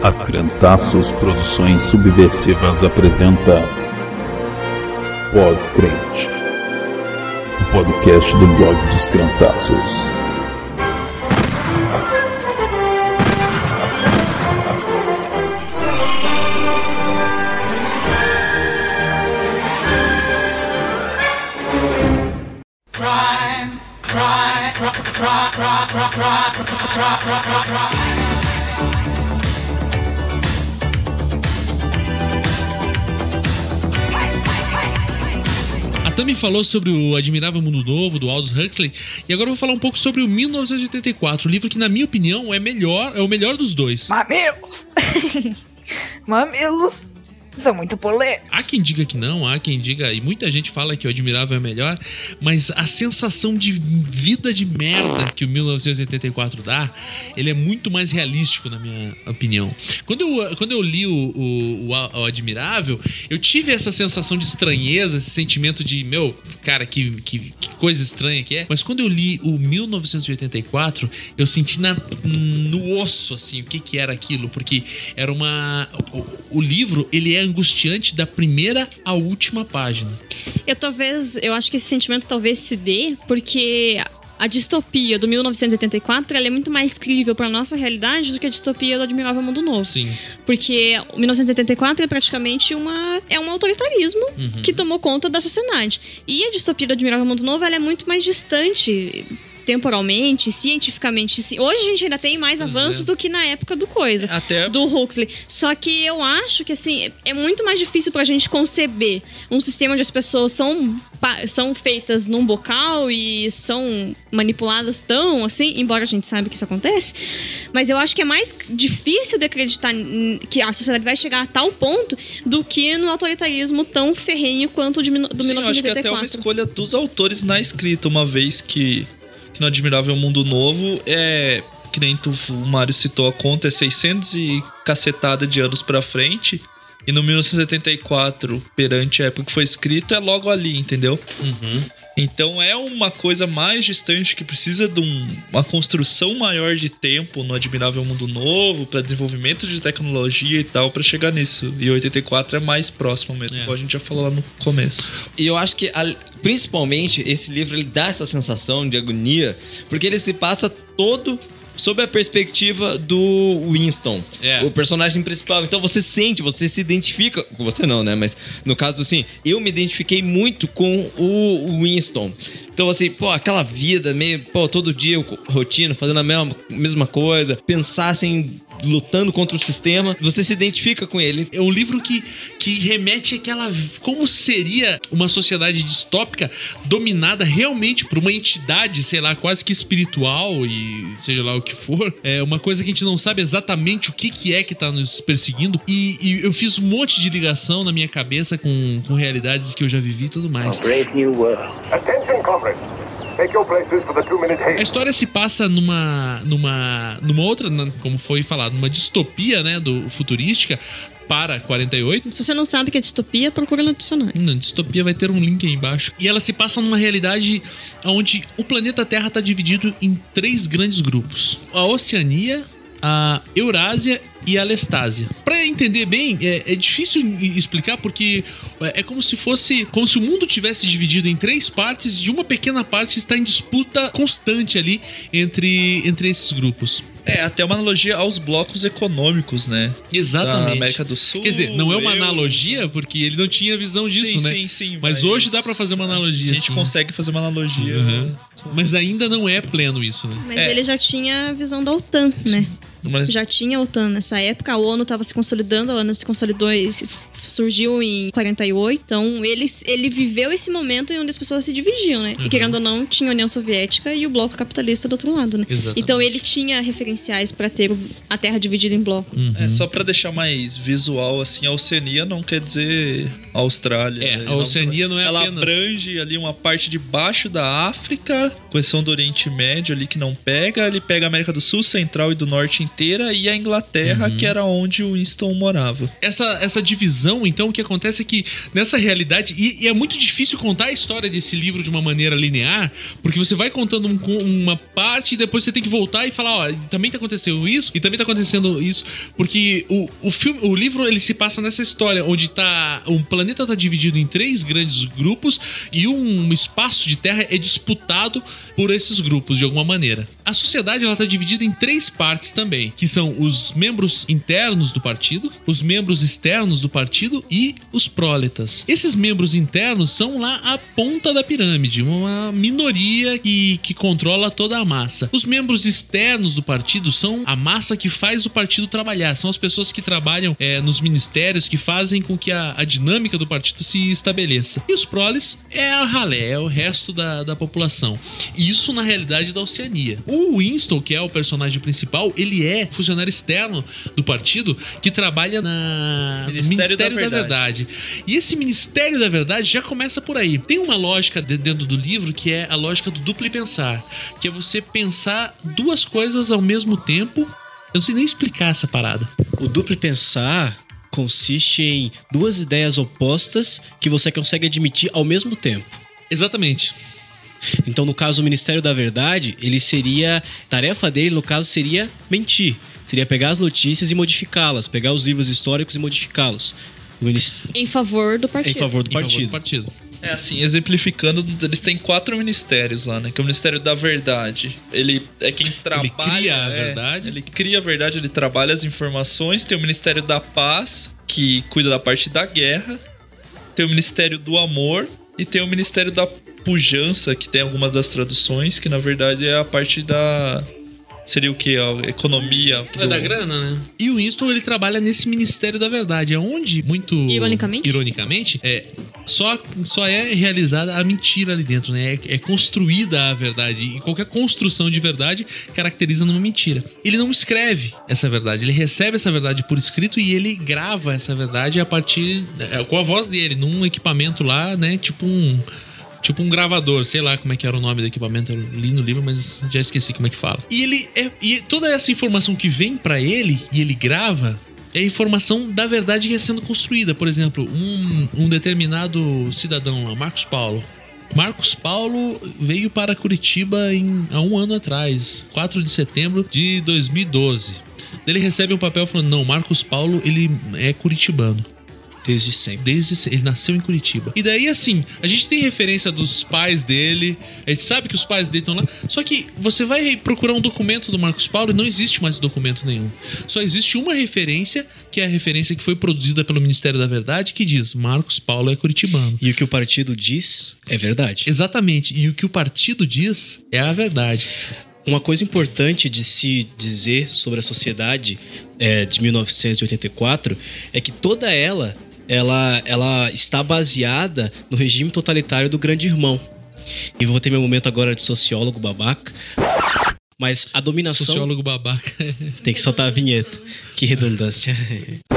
A Crentaços Produções Subversivas apresenta Podcrente, o podcast do blog dos Crentaços. Crime, crime, cry, cry, cry, cry, cry, cry, cry, cry, Tami falou sobre o Admirável Mundo Novo, do Aldous Huxley, e agora eu vou falar um pouco sobre o 1984, o livro que, na minha opinião, é melhor, é o melhor dos dois. Mamilos! Mamilos são muito polêmicos. Há quem diga que não, há quem diga, e muita gente fala que o Admirável é melhor, mas a sensação de vida de merda que o 1984 dá, ele é muito mais realístico, na minha opinião. Quando eu, quando eu li o, o, o- o Admirável, eu tive essa sensação de estranheza, esse sentimento de, meu, cara, que, que, que coisa estranha que é. Mas quando eu li o 1984, eu senti na, no osso, assim, o que que era aquilo, porque era uma... O, o livro, ele é angustiante da primeira à última página. Eu talvez, eu acho que esse sentimento talvez se dê porque a distopia do 1984 ela é muito mais crível para nossa realidade do que a distopia do Admirável Mundo Novo. Sim. Porque o 1984 é praticamente uma é um autoritarismo Uhum. que tomou conta da sociedade. E a distopia do Admirável Mundo Novo ela é muito mais distante temporalmente, cientificamente. Ci- Hoje a gente ainda tem mais Pois avanços é. do que na época do coisa Até do Huxley. Só que eu acho que assim é muito mais difícil pra gente conceber um sistema onde as pessoas são são feitas num bocal e são manipuladas tão assim, embora a gente saiba que isso acontece, mas eu acho que é mais difícil de acreditar que a sociedade vai chegar a tal ponto do que no autoritarismo tão ferrenho quanto o de, do Sim, eu acho que é até uma 1984. escolha dos autores na escrita, uma vez que no Admirável Mundo Novo é. Que nem tu, o Mário citou a conta, é 600 e cacetada de anos pra frente. E no 1974, perante a época que foi escrito, é logo ali, entendeu? Uhum. Então é uma coisa mais distante que precisa de um- uma construção maior de tempo no Admirável Mundo Novo, para desenvolvimento de tecnologia e tal, pra chegar nisso. E 84 é mais próximo mesmo, É. como a gente já falou lá no começo. E eu acho que, principalmente, esse livro ele dá essa sensação de agonia, porque ele se passa todo sob a perspectiva do Winston, É. o personagem principal. Então você sente, você se identifica. Você não, né? Mas no caso, assim, eu me identifiquei muito com o Winston. Então, assim, pô, aquela vida meio, pô, todo dia rotina, fazendo a mesma, mesma coisa, pensar assim, lutando contra o sistema, você se identifica com ele. É um livro que, que remete àquela. Como seria uma sociedade distópica dominada realmente por uma entidade, sei lá, quase que espiritual e seja lá o que for. É uma coisa que a gente não sabe exatamente o que, que é que tá nos perseguindo. E, e eu fiz um monte de ligação na minha cabeça com, com realidades que eu já vivi e tudo mais. Brave new world. Attention. A história se passa numa numa numa outra, na- como foi falado, numa distopia, né, do futurística para 48. Se você não sabe que é distopia, procura no dicionário. Não, distopia vai ter um link aí embaixo. E ela se passa numa realidade onde o planeta Terra está dividido em três grandes grupos: a Oceania, a Eurásia e a Lestásia. Para entender bem, é, é difícil explicar porque é, é como se fosse como se o mundo tivesse dividido em três partes e uma pequena parte está em disputa constante ali entre, entre esses grupos. É, até uma analogia aos blocos econômicos, né? Da Exatamente. América do Sul. Quer dizer, não é uma eu- analogia porque ele não tinha visão disso, sim, né? Sim, sim, Mas hoje dá pra fazer uma analogia, A gente assim. consegue fazer uma analogia. Uhum. Mas ainda não é pleno isso, né? Mas É. ele já tinha a visão da OTAN, né? Mas Já tinha a OTAN nessa época, a ONU estava se consolidando, a ONU se consolidou e surgiu em 48. Então, ele, ele viveu esse momento em onde as pessoas se dividiam, né? Uhum. E querendo ou não, tinha a União Soviética e o bloco capitalista do outro lado, né? Exatamente. Então, ele tinha referenciais para ter a Terra dividida em blocos. Uhum. É, só pra deixar mais visual, assim, a Oceania não quer dizer Austrália. É, né? a Oceania não é Ela apenas... abrange ali uma parte de baixo da África, exceção do Oriente Médio ali que não pega. Ele pega a América do Sul, Central e do Norte inteira e a Inglaterra, Uhum. que era onde o Winston morava. Essa, essa divisão visão, então, o que acontece é que nessa realidade, e, e é muito difícil contar a história desse livro de uma maneira linear, porque você vai contando um- uma parte e depois você tem que voltar e falar, ó, também tá acontecendo isso e também tá acontecendo isso, porque o, o filme, o livro ele se passa nessa história onde tá um planeta tá dividido em três grandes grupos e um espaço de terra é disputado por esses grupos de alguma maneira. A sociedade ela tá dividida em três partes também, que são os membros internos do partido, os membros externos do partido e os próletas. Esses membros internos são lá a ponta da pirâmide, uma minoria que, que controla toda a massa. Os membros externos do partido são a massa que faz o partido trabalhar, são as pessoas que trabalham é, nos ministérios, que fazem com que a, a dinâmica do partido se estabeleça. E os proles é a ralé, é o resto da, da população. Isso na realidade da Oceania. O Winston, que é o personagem principal, ele é funcionário externo do partido que trabalha na no Ministério da Verdade. E esse Ministério da Verdade já começa por aí. Tem uma lógica de- dentro do livro que é a lógica do duplo pensar, que é você pensar duas coisas ao mesmo tempo. Eu não sei nem explicar essa parada. O duplo pensar consiste em duas ideias opostas que você consegue admitir ao mesmo tempo. Exatamente. Então, no caso, o Ministério da Verdade, ele seria. Tarefa dele, no caso, seria mentir. Seria pegar as notícias e modificá-las, pegar os livros históricos e modificá-los. Minis- Em favor do partido. Em favor do Em favor partido. do partido. É assim, exemplificando, eles têm quatro ministérios lá, né? Que é o Ministério da Verdade. Ele é quem trabalha. cria a é, verdade. Ele cria a verdade, ele trabalha as informações. Tem o Ministério da Paz, que cuida da parte da guerra. Tem o Ministério do Amor. E tem o Ministério da Pujança, que tem algumas das traduções, que na verdade é a parte da. Seria o que? A economia. É da grana, né? E o Winston, ele trabalha nesse Ministério da Verdade, é onde, muito... Ironicamente? Ironicamente, é, só, só é realizada a mentira ali dentro, né? É, é construída a verdade. E qualquer construção de verdade caracteriza numa mentira. Ele não escreve essa verdade, ele recebe essa verdade por escrito e ele grava essa verdade a partir... é, com a voz dele, num equipamento lá, né? Tipo um... Tipo um gravador, sei lá como é que era o nome do equipamento, eu li no livro, mas já esqueci como é que fala. E ele é, e toda essa informação que vem pra ele e ele grava é informação da verdade que é sendo construída. Por exemplo, um, um determinado cidadão lá, Marcos Paulo. Marcos Paulo veio para Curitiba em, há um ano atrás, 4 de setembro de 2012. Ele recebe um papel falando: Não, Marcos Paulo ele é curitibano. Desde sempre. Desde se- ele nasceu em Curitiba. E daí, assim, a gente tem referência dos pais dele, a gente sabe que os pais dele estão lá. Só que você vai procurar um documento do Marcos Paulo e não existe mais documento nenhum. Só existe uma referência, que é a referência que foi produzida pelo Ministério da Verdade, que diz: Marcos Paulo é curitibano. E o que o partido diz é verdade. Exatamente. E o que o partido diz é a verdade. Uma coisa importante de se dizer sobre a sociedade é, de 1984 é que toda ela, ela, ela está baseada no regime totalitário do Grande Irmão. E vou ter meu momento agora de sociólogo babaca. Mas a dominação. Sociólogo babaca. Tem que soltar a vinheta. Que redundância.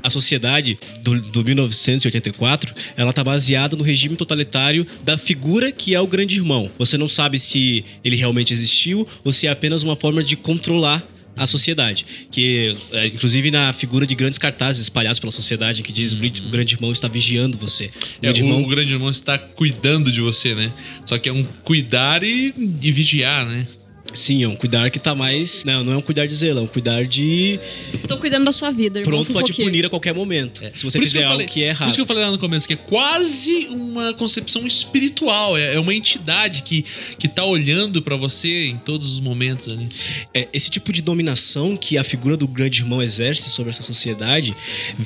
A sociedade do, do 1984, ela tá baseada no regime totalitário da figura que é o grande irmão. Você não sabe se ele realmente existiu ou se é apenas uma forma de controlar a sociedade. Que, é, inclusive, na figura de grandes cartazes espalhados pela sociedade que diz o grande irmão está vigiando você. O É, grande o, irmão o grande irmão está cuidando de você, né? Só que é um cuidar e, e vigiar, né? Sim, é um cuidar que tá mais. Não, não é um cuidar de zelo, é um cuidar de. Estou cuidando da sua vida, irmão Pronto pra te punir a qualquer momento. Se você Por que fizer algo falei- que é Por errado. isso que eu falei lá no começo, que é quase uma concepção espiritual. É, é uma entidade que, que tá olhando pra você em todos os momentos ali. É, esse tipo de dominação que a figura do grande irmão exerce sobre essa sociedade,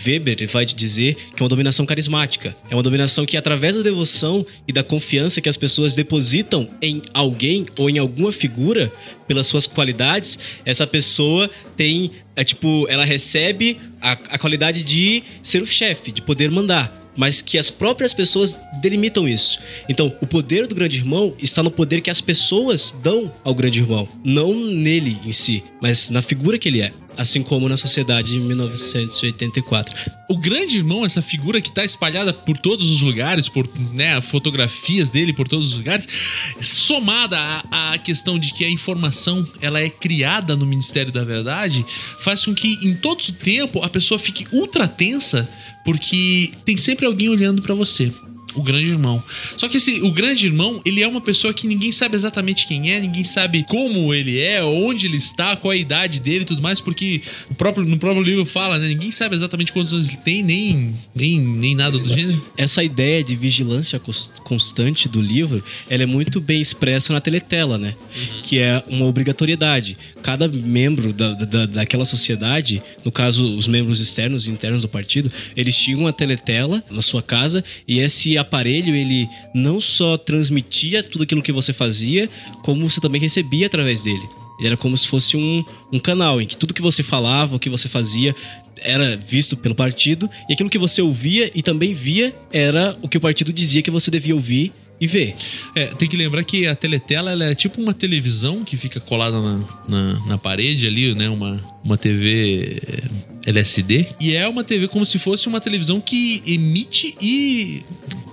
Weber vai te dizer que é uma dominação carismática. É uma dominação que, através da devoção e da confiança que as pessoas depositam em alguém ou em alguma figura, pelas suas qualidades, essa pessoa tem, é, tipo, ela recebe a, a qualidade de ser o chefe, de poder mandar. Mas que as próprias pessoas delimitam isso. Então, o poder do grande irmão está no poder que as pessoas dão ao grande irmão. Não nele em si, mas na figura que ele é. Assim como na sociedade de 1984. O grande irmão, essa figura que tá espalhada por todos os lugares, por né, fotografias dele por todos os lugares, somada à, à questão de que a informação ela é criada no Ministério da Verdade, faz com que em todo o tempo a pessoa fique ultra tensa, porque tem sempre alguém olhando pra você. O grande irmão. Só que esse, o grande irmão, ele é uma pessoa que ninguém sabe exatamente quem é, ninguém sabe como ele é, onde ele está, qual a idade dele e tudo mais, porque o próprio, no próprio livro fala, né? Ninguém sabe exatamente quantos anos ele tem, nem, nem, nem nada do gênero. Essa ideia de vigilância cons- constante do livro, ela é muito bem expressa na teletela, né? Que é uma obrigatoriedade. Cada membro da, da, daquela sociedade, no caso os membros externos e internos do partido, eles tinham uma teletela na sua casa e esse aparelho, ele não só transmitia tudo aquilo que você fazia, como você também recebia através dele. Ele era como se fosse um, um canal em que tudo que você falava, o que você fazia, era visto pelo partido, e aquilo que você ouvia e também via era o que o partido dizia que você devia ouvir e ver. É, tem que lembrar que a teletela ela é tipo uma televisão que fica colada na, na, na parede ali, né? Uma, uma TV LSD. E é uma TV como se fosse uma televisão que emite e.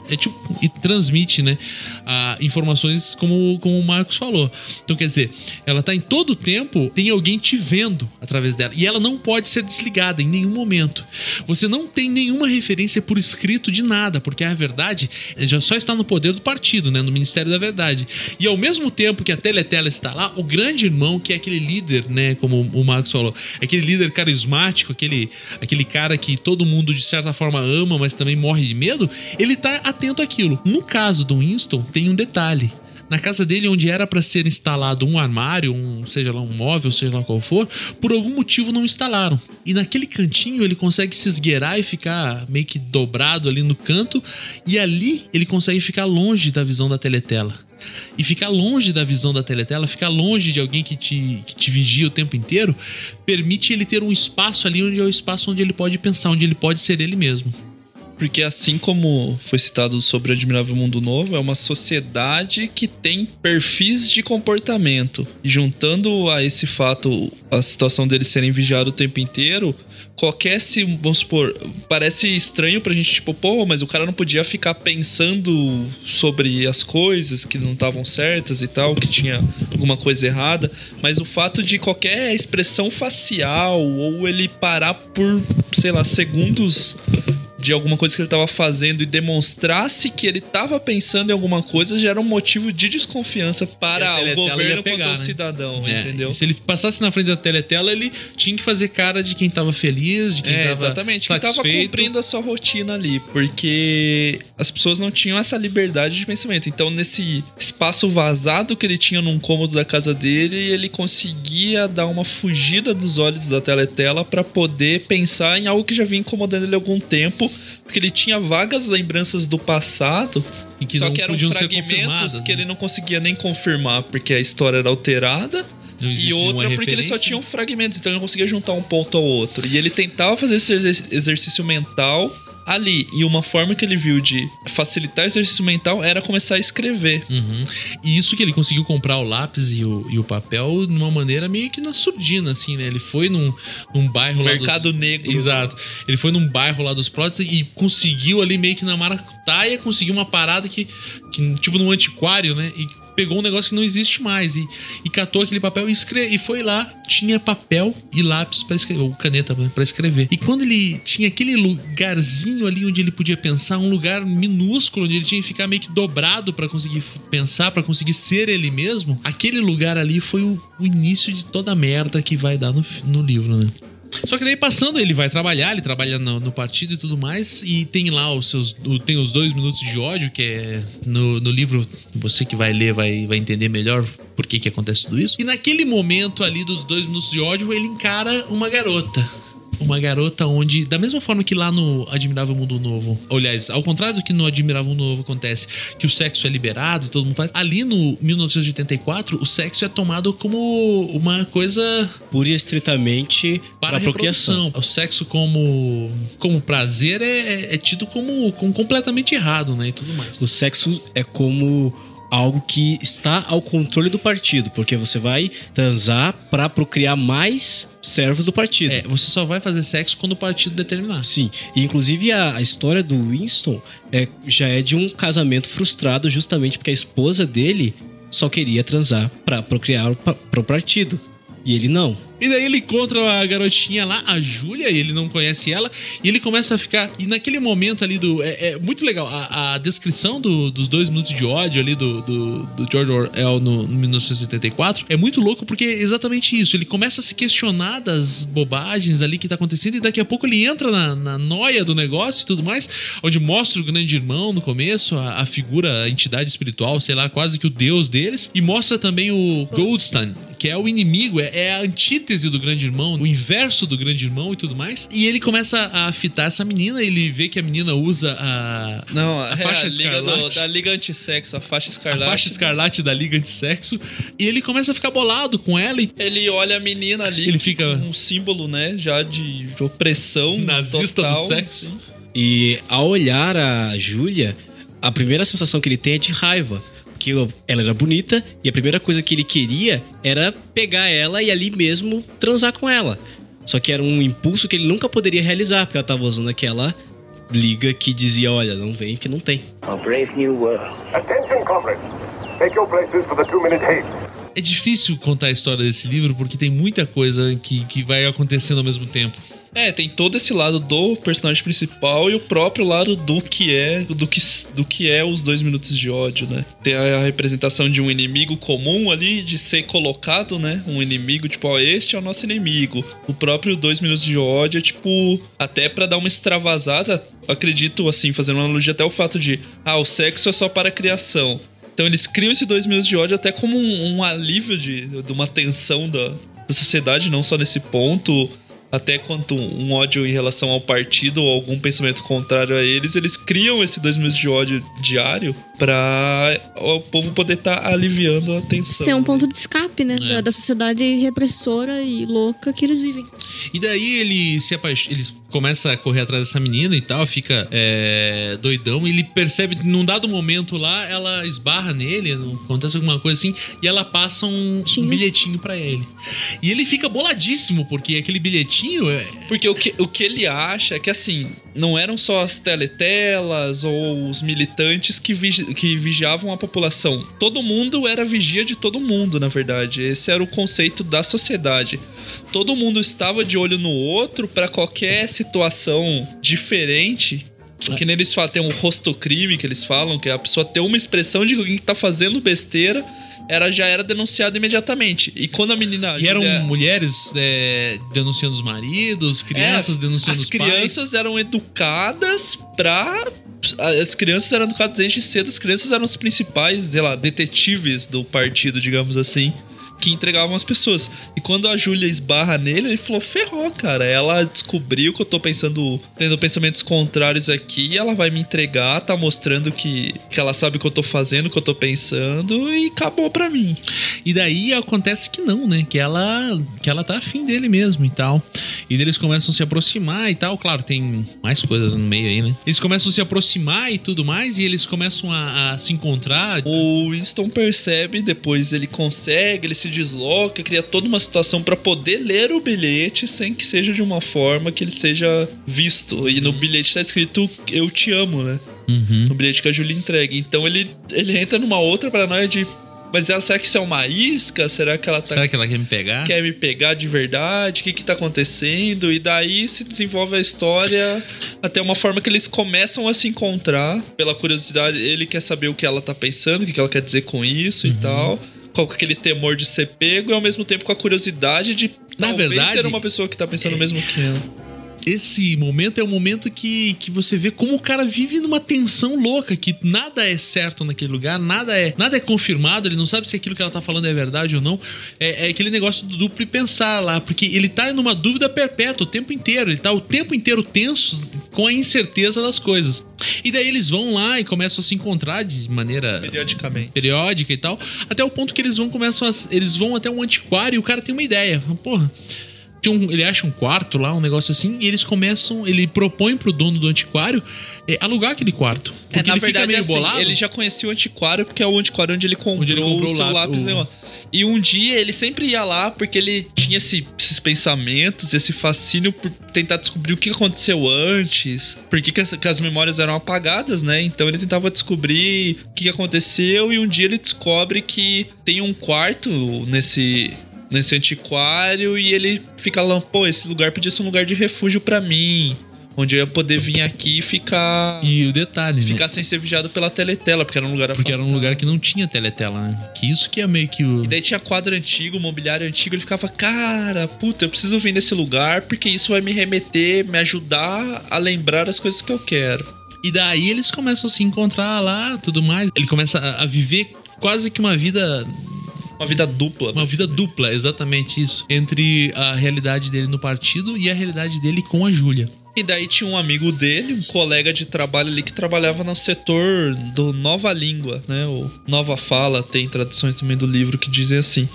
É tipo, e transmite, né? a informações como, como o Marcos falou. Então, quer dizer, ela tá em todo o tempo, tem alguém te vendo através dela. E ela não pode ser desligada em nenhum momento. Você não tem nenhuma referência por escrito de nada, porque a verdade já só está no poder do partido, né? No Ministério da Verdade. E ao mesmo tempo que a Teletela está lá, o grande irmão, que é aquele líder, né? Como o Marcos falou, aquele líder carismático, aquele, aquele cara que todo mundo de certa forma ama, mas também morre de medo, ele tá atento àquilo. No caso do Winston, tem um detalhe. Na casa dele, onde era para ser instalado um armário, um, seja lá um móvel, seja lá qual for, por algum motivo não instalaram. E naquele cantinho ele consegue se esgueirar e ficar meio que dobrado ali no canto, e ali ele consegue ficar longe da visão da teletela. E ficar longe da visão da teletela, ficar longe de alguém que te, que te vigia o tempo inteiro, permite ele ter um espaço ali onde é o espaço onde ele pode pensar, onde ele pode ser ele mesmo. Porque assim como foi citado sobre Admirável Mundo Novo, é uma sociedade que tem perfis de comportamento. E juntando a esse fato a situação deles serem vigiados o tempo inteiro, qualquer se, vamos supor, parece estranho pra gente, tipo, pô, mas o cara não podia ficar pensando sobre as coisas que não estavam certas e tal, que tinha alguma coisa errada, mas o fato de qualquer expressão facial ou ele parar por, sei lá, segundos de alguma coisa que ele estava fazendo e demonstrasse que ele estava pensando em alguma coisa já era um motivo de desconfiança para o governo pegar, quanto ao né? cidadão, É, entendeu? Se ele passasse na frente da teletela, ele tinha que fazer cara de quem tava feliz, de quem É, tava exatamente, tava satisfeito. cumprindo a sua rotina ali, porque as pessoas não tinham essa liberdade de pensamento. Então, nesse espaço vazado que ele tinha num cômodo da casa dele, ele conseguia dar uma fugida dos olhos da teletela para poder pensar em algo que já vinha incomodando ele há algum tempo, porque ele tinha vagas lembranças do passado, e que só não que eram fragmentos confirmadas. que né? ele não conseguia nem confirmar, porque a história era alterada. E outra porque ele só tinha fragmentos, então ele não conseguia juntar um ponto ao outro. E ele tentava fazer esse exer- exercício mental ali. E uma forma que ele viu de facilitar o exercício mental era começar a escrever. Uhum. E isso que ele conseguiu comprar o lápis e o, e o papel de uma maneira meio que na surdina, assim, né? Ele foi num, num bairro lá Mercado dos... negro. Exato. Ele foi num bairro lá dos próteses e conseguiu ali meio que na maracutaia, conseguiu uma parada que, que tipo num antiquário, né? E pegou um negócio que não existe mais e, e catou aquele papel e, e foi lá, tinha papel e lápis para escrever, ou caneta né, para escrever. E quando ele tinha aquele lugarzinho ali onde ele podia pensar, um lugar minúsculo onde ele tinha que ficar meio que dobrado para conseguir pensar, para conseguir ser ele mesmo, aquele lugar ali foi o, o início de toda a merda que vai dar no, no livro, né? Só que daí passando, ele vai trabalhar, ele trabalha no, no partido e tudo mais, e tem lá os seus. Tem os dois minutos de ódio, que é no, no livro, você que vai ler vai, vai entender melhor por que, que acontece tudo isso. E naquele momento ali dos dois minutos de ódio, ele encara uma garota. Uma garota onde, da mesma forma que lá no Admirável Mundo Novo, aliás, ao contrário do que no Admirável Mundo Novo acontece, que o sexo é liberado e todo mundo faz, ali no 1984, o sexo é tomado como uma coisa Pura e estritamente para para a procriação. O sexo como, como prazer é, é- é tido como, como completamente errado, né? E tudo mais. O sexo é como algo que está ao controle do partido, porque você vai transar pra procriar mais servos do partido. É, você só vai fazer sexo quando o partido determinar. Sim, e inclusive a, a história do Winston é, já é de um casamento frustrado justamente porque a esposa dele só queria transar pra procriar pa- pro partido. E ele não. E daí ele encontra a garotinha lá, a Júlia, e ele não conhece ela, e ele começa a ficar. E naquele momento ali do. É, é muito legal. A, a descrição do- dos dois minutos de ódio ali do, do, do George Orwell no, no 1984 é muito louco porque é exatamente isso. Ele começa a se questionar das bobagens ali que tá acontecendo, e daqui a pouco ele entra na, na noia do negócio e tudo mais, onde mostra o grande irmão no começo, a, a figura, a entidade espiritual, sei lá, quase que o deus deles, e mostra também o Goldstein, que é o inimigo, é, é a antítese do grande irmão, o inverso do grande irmão e tudo mais. E ele começa a fitar essa menina, ele vê que a menina usa a. Não, A é faixa a liga do- escarlate. da Liga Antissexo, a faixa A escarlate. faixa escarlate da Liga Antissexo. E ele começa a ficar bolado com ela e Ele olha a menina ali, Ele fica- um símbolo, né, já de opressão Nazista total, do sexo. assim. E ao olhar a Júlia, a primeira sensação que ele tem é de raiva. Porque ela era bonita e a primeira coisa que ele queria era pegar ela e ali mesmo transar com ela. Só que era um impulso que ele nunca poderia realizar, porque ela tava usando aquela liga que dizia: Olha, não vem que não tem. A brave new world. Attention, comrades. Take your places for the two-minute haze. É difícil contar a história desse livro porque tem muita coisa que, que vai acontecendo ao mesmo tempo. É, tem todo esse lado do personagem principal e o próprio lado do que é do que, do que é os dois minutos de ódio, né? Tem a representação de um inimigo comum ali, de ser colocado, né? Um inimigo, tipo, ó, este é o nosso inimigo. O próprio dois minutos de ódio é, tipo, até pra dar uma extravasada, acredito, assim, fazendo uma analogia até o fato de, ah, o sexo é só para criação. Então eles criam esse dois minutos de ódio até como um, um alívio de, de uma tensão da, da sociedade, não só nesse ponto, até quanto um ódio em relação ao partido ou algum pensamento contrário a eles, eles criam esse dois minutos de ódio diário pra o povo poder estar aliviando a tensão. Ser um ponto de escape, né? É. Da, da sociedade repressora e louca que eles vivem. E daí ele se apaixona, ele começa a correr atrás dessa menina e tal, fica é, doidão. E ele percebe num dado momento lá, ela esbarra nele, acontece alguma coisa assim, e ela passa um, um Tinha. bilhetinho pra ele. E ele fica boladíssimo, porque aquele bilhetinho é. Porque o que, o que ele acha é que, assim, não eram só as teletelas ou os militantes que, vigi- que vigiavam a população. Todo mundo era vigia de todo mundo, na verdade. Esse era o conceito da sociedade. Todo mundo estava de olho no outro para qualquer situação diferente. Que nem eles falam, tem um rosto crime que eles falam, que é a pessoa ter uma expressão de alguém que tá fazendo besteira, era, já era denunciado imediatamente. E quando a menina. E eram mulheres é, denunciando os maridos, crianças é, denunciando as os pais. crianças eram educadas pra. As crianças eram educadas desde cedo, as crianças eram os principais, sei lá, detetives do partido, digamos assim, que entregavam as pessoas. E quando a Júlia esbarra nele, ele falou: ferrou, cara. Ela descobriu que eu tô pensando, tendo pensamentos contrários aqui, ela vai me entregar, tá mostrando que, que ela sabe o que eu tô fazendo, o que eu tô pensando, e acabou pra mim. E daí acontece que não, né? Que ela, que ela tá afim dele mesmo e tal. E eles começam a se aproximar e tal. Claro, tem mais coisas no meio aí, né? Eles começam a se aproximar e tudo mais. E eles começam a, a se encontrar. O Winston percebe, depois ele consegue, ele se desloca, cria toda uma situação pra poder ler o bilhete sem que seja de uma forma que ele seja visto. E no bilhete tá escrito Eu te amo, né? Uhum. No bilhete que a Julia entrega. Então ele, ele entra numa outra paranoia de. Mas ela, será que isso é uma isca? Será que ela tá Será que ela quer me pegar? quer me pegar de verdade? O que que tá acontecendo? E daí se desenvolve a história até uma forma que eles começam a se encontrar. Pela curiosidade, ele quer saber o que ela tá pensando, o que que ela quer dizer com isso Uhum. e tal. Com aquele temor de ser pego e ao mesmo tempo com a curiosidade de Na talvez verdade, ser uma pessoa que tá pensando o mesmo que ela. Esse momento é o momento que, que você vê como o cara vive numa tensão louca, que nada é certo naquele lugar, nada é nada é confirmado, ele não sabe se aquilo que ela tá falando é verdade ou não. É, é aquele negócio do duplo pensar lá, porque ele tá numa dúvida perpétua o tempo inteiro, ele tá o tempo inteiro tenso com a incerteza das coisas. E daí eles vão lá e começam a se encontrar de maneira Periodicamente. periódica e tal, até o ponto que eles vão começam a, eles vão até um antiquário e o cara tem uma ideia. Porra, um- ele acha um quarto lá, um negócio assim, e eles começam. Ele propõe pro dono do antiquário é, alugar aquele quarto. Porque É, na ele verdade, fica meio assim, bolado. ele já conhecia o antiquário, porque é o antiquário onde ele comprou, Onde ele comprou o seu lá- lápis o- neon. E um dia ele sempre ia lá porque ele tinha esse- esses pensamentos, esse fascínio por tentar descobrir o que aconteceu antes, por que, as, que as memórias eram apagadas, né? Então ele tentava descobrir o que aconteceu e um dia ele descobre que tem um quarto nesse nesse antiquário e ele fica lá, pô, esse lugar podia ser um lugar de refúgio pra mim, onde eu ia poder vir aqui e ficar E o detalhe, né? ficar sem ser vigiado pela teletela, porque era um lugar Porque era um lugar que não tinha teletela, né? Que isso que é meio que o. E daí tinha quadro antigo, mobiliário antigo, ele ficava, cara, puta, eu preciso vir nesse lugar porque isso vai me remeter, me ajudar a lembrar as coisas que eu quero. E daí eles começam a se encontrar lá, tudo mais. Ele começa a viver quase que uma vida. Uma vida dupla. Uma vida dupla, exatamente isso. Entre a realidade dele no partido e a realidade dele com a Júlia. E daí tinha um amigo dele, um colega de trabalho ali que trabalhava no setor do Nova Língua, né? O Nova Fala, tem traduções também do livro que dizem assim.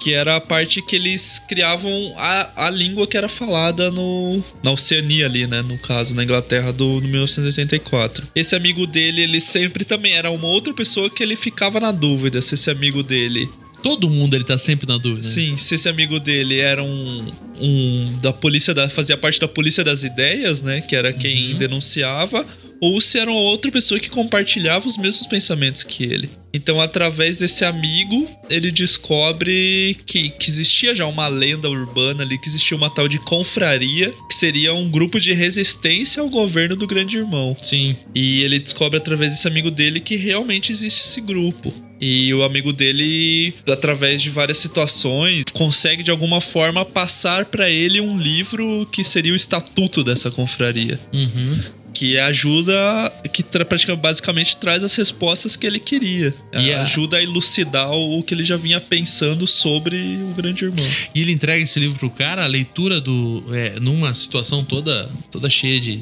Que era a parte que eles criavam a, a língua que era falada no, na Oceania ali, né? No caso, na Inglaterra do no 1984. Esse amigo dele, ele sempre também era uma outra pessoa que ele ficava na dúvida se esse amigo dele Todo mundo ele tá sempre na dúvida. né? Sim, se esse amigo dele era um, um da polícia da fazia parte da polícia das ideias, né, que era quem denunciava, ou se era uma outra pessoa que compartilhava os mesmos pensamentos que ele. Então, através desse amigo, ele descobre que, que existia já uma lenda urbana ali, que existia uma tal de confraria, que seria um grupo de resistência ao governo do Grande Irmão. Sim. E ele descobre através desse amigo dele que realmente existe esse grupo. E o amigo dele, através de várias situações, consegue de alguma forma passar pra ele um livro que seria o estatuto dessa confraria. Uhum. Que ajuda, que basicamente traz as respostas que ele queria. E a- ajuda a elucidar o que ele já vinha pensando sobre o Grande Irmão. E ele entrega esse livro pro cara, a leitura do. É, numa situação toda, toda cheia de,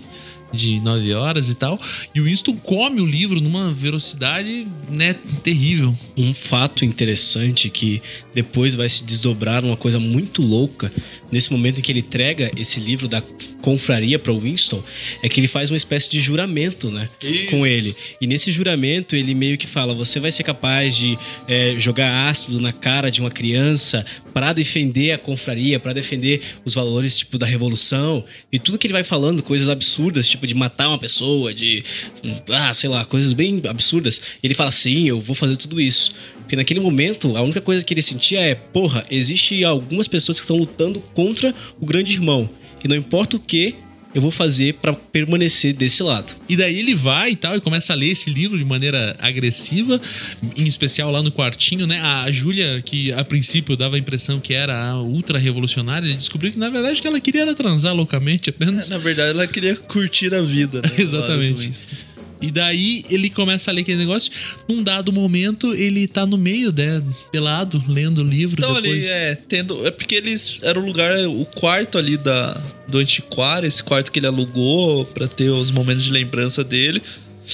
de nove horas e tal. E o Winston come o livro numa velocidade, né, terrível. Um fato interessante que depois vai se desdobrar uma coisa muito louca nesse momento em que ele entrega esse livro da confraria para o Winston é que ele faz uma espécie de juramento, né, com ele. E nesse juramento ele meio que fala: você vai ser capaz de é, jogar ácido na cara de uma criança para defender a confraria, para defender os valores tipo da revolução e tudo que ele vai falando, coisas absurdas, tipo de matar uma pessoa, de ah, sei lá, coisas bem absurdas. Ele fala: sim, eu vou fazer tudo isso. Porque naquele momento, a única coisa que ele sentia é: porra, existe algumas pessoas que estão lutando contra o grande irmão. E não importa o que, eu vou fazer para permanecer desse lado. E daí ele vai e tal, e começa a ler esse livro de maneira agressiva, em especial lá no quartinho, né? A Júlia, que a princípio dava a impressão que era a ultra revolucionária, ele descobriu que na verdade o que ela queria era transar loucamente apenas. Na verdade, ela queria curtir a vida, né? Exatamente. E daí ele começa a ler aquele negócio. Num dado momento, ele tá no meio, né? Pelado, lendo o livro. Então depois... ali, é, tendo. É porque eles. Era o lugar, o quarto ali da, do antiquário, esse quarto que ele alugou pra ter os momentos de lembrança dele.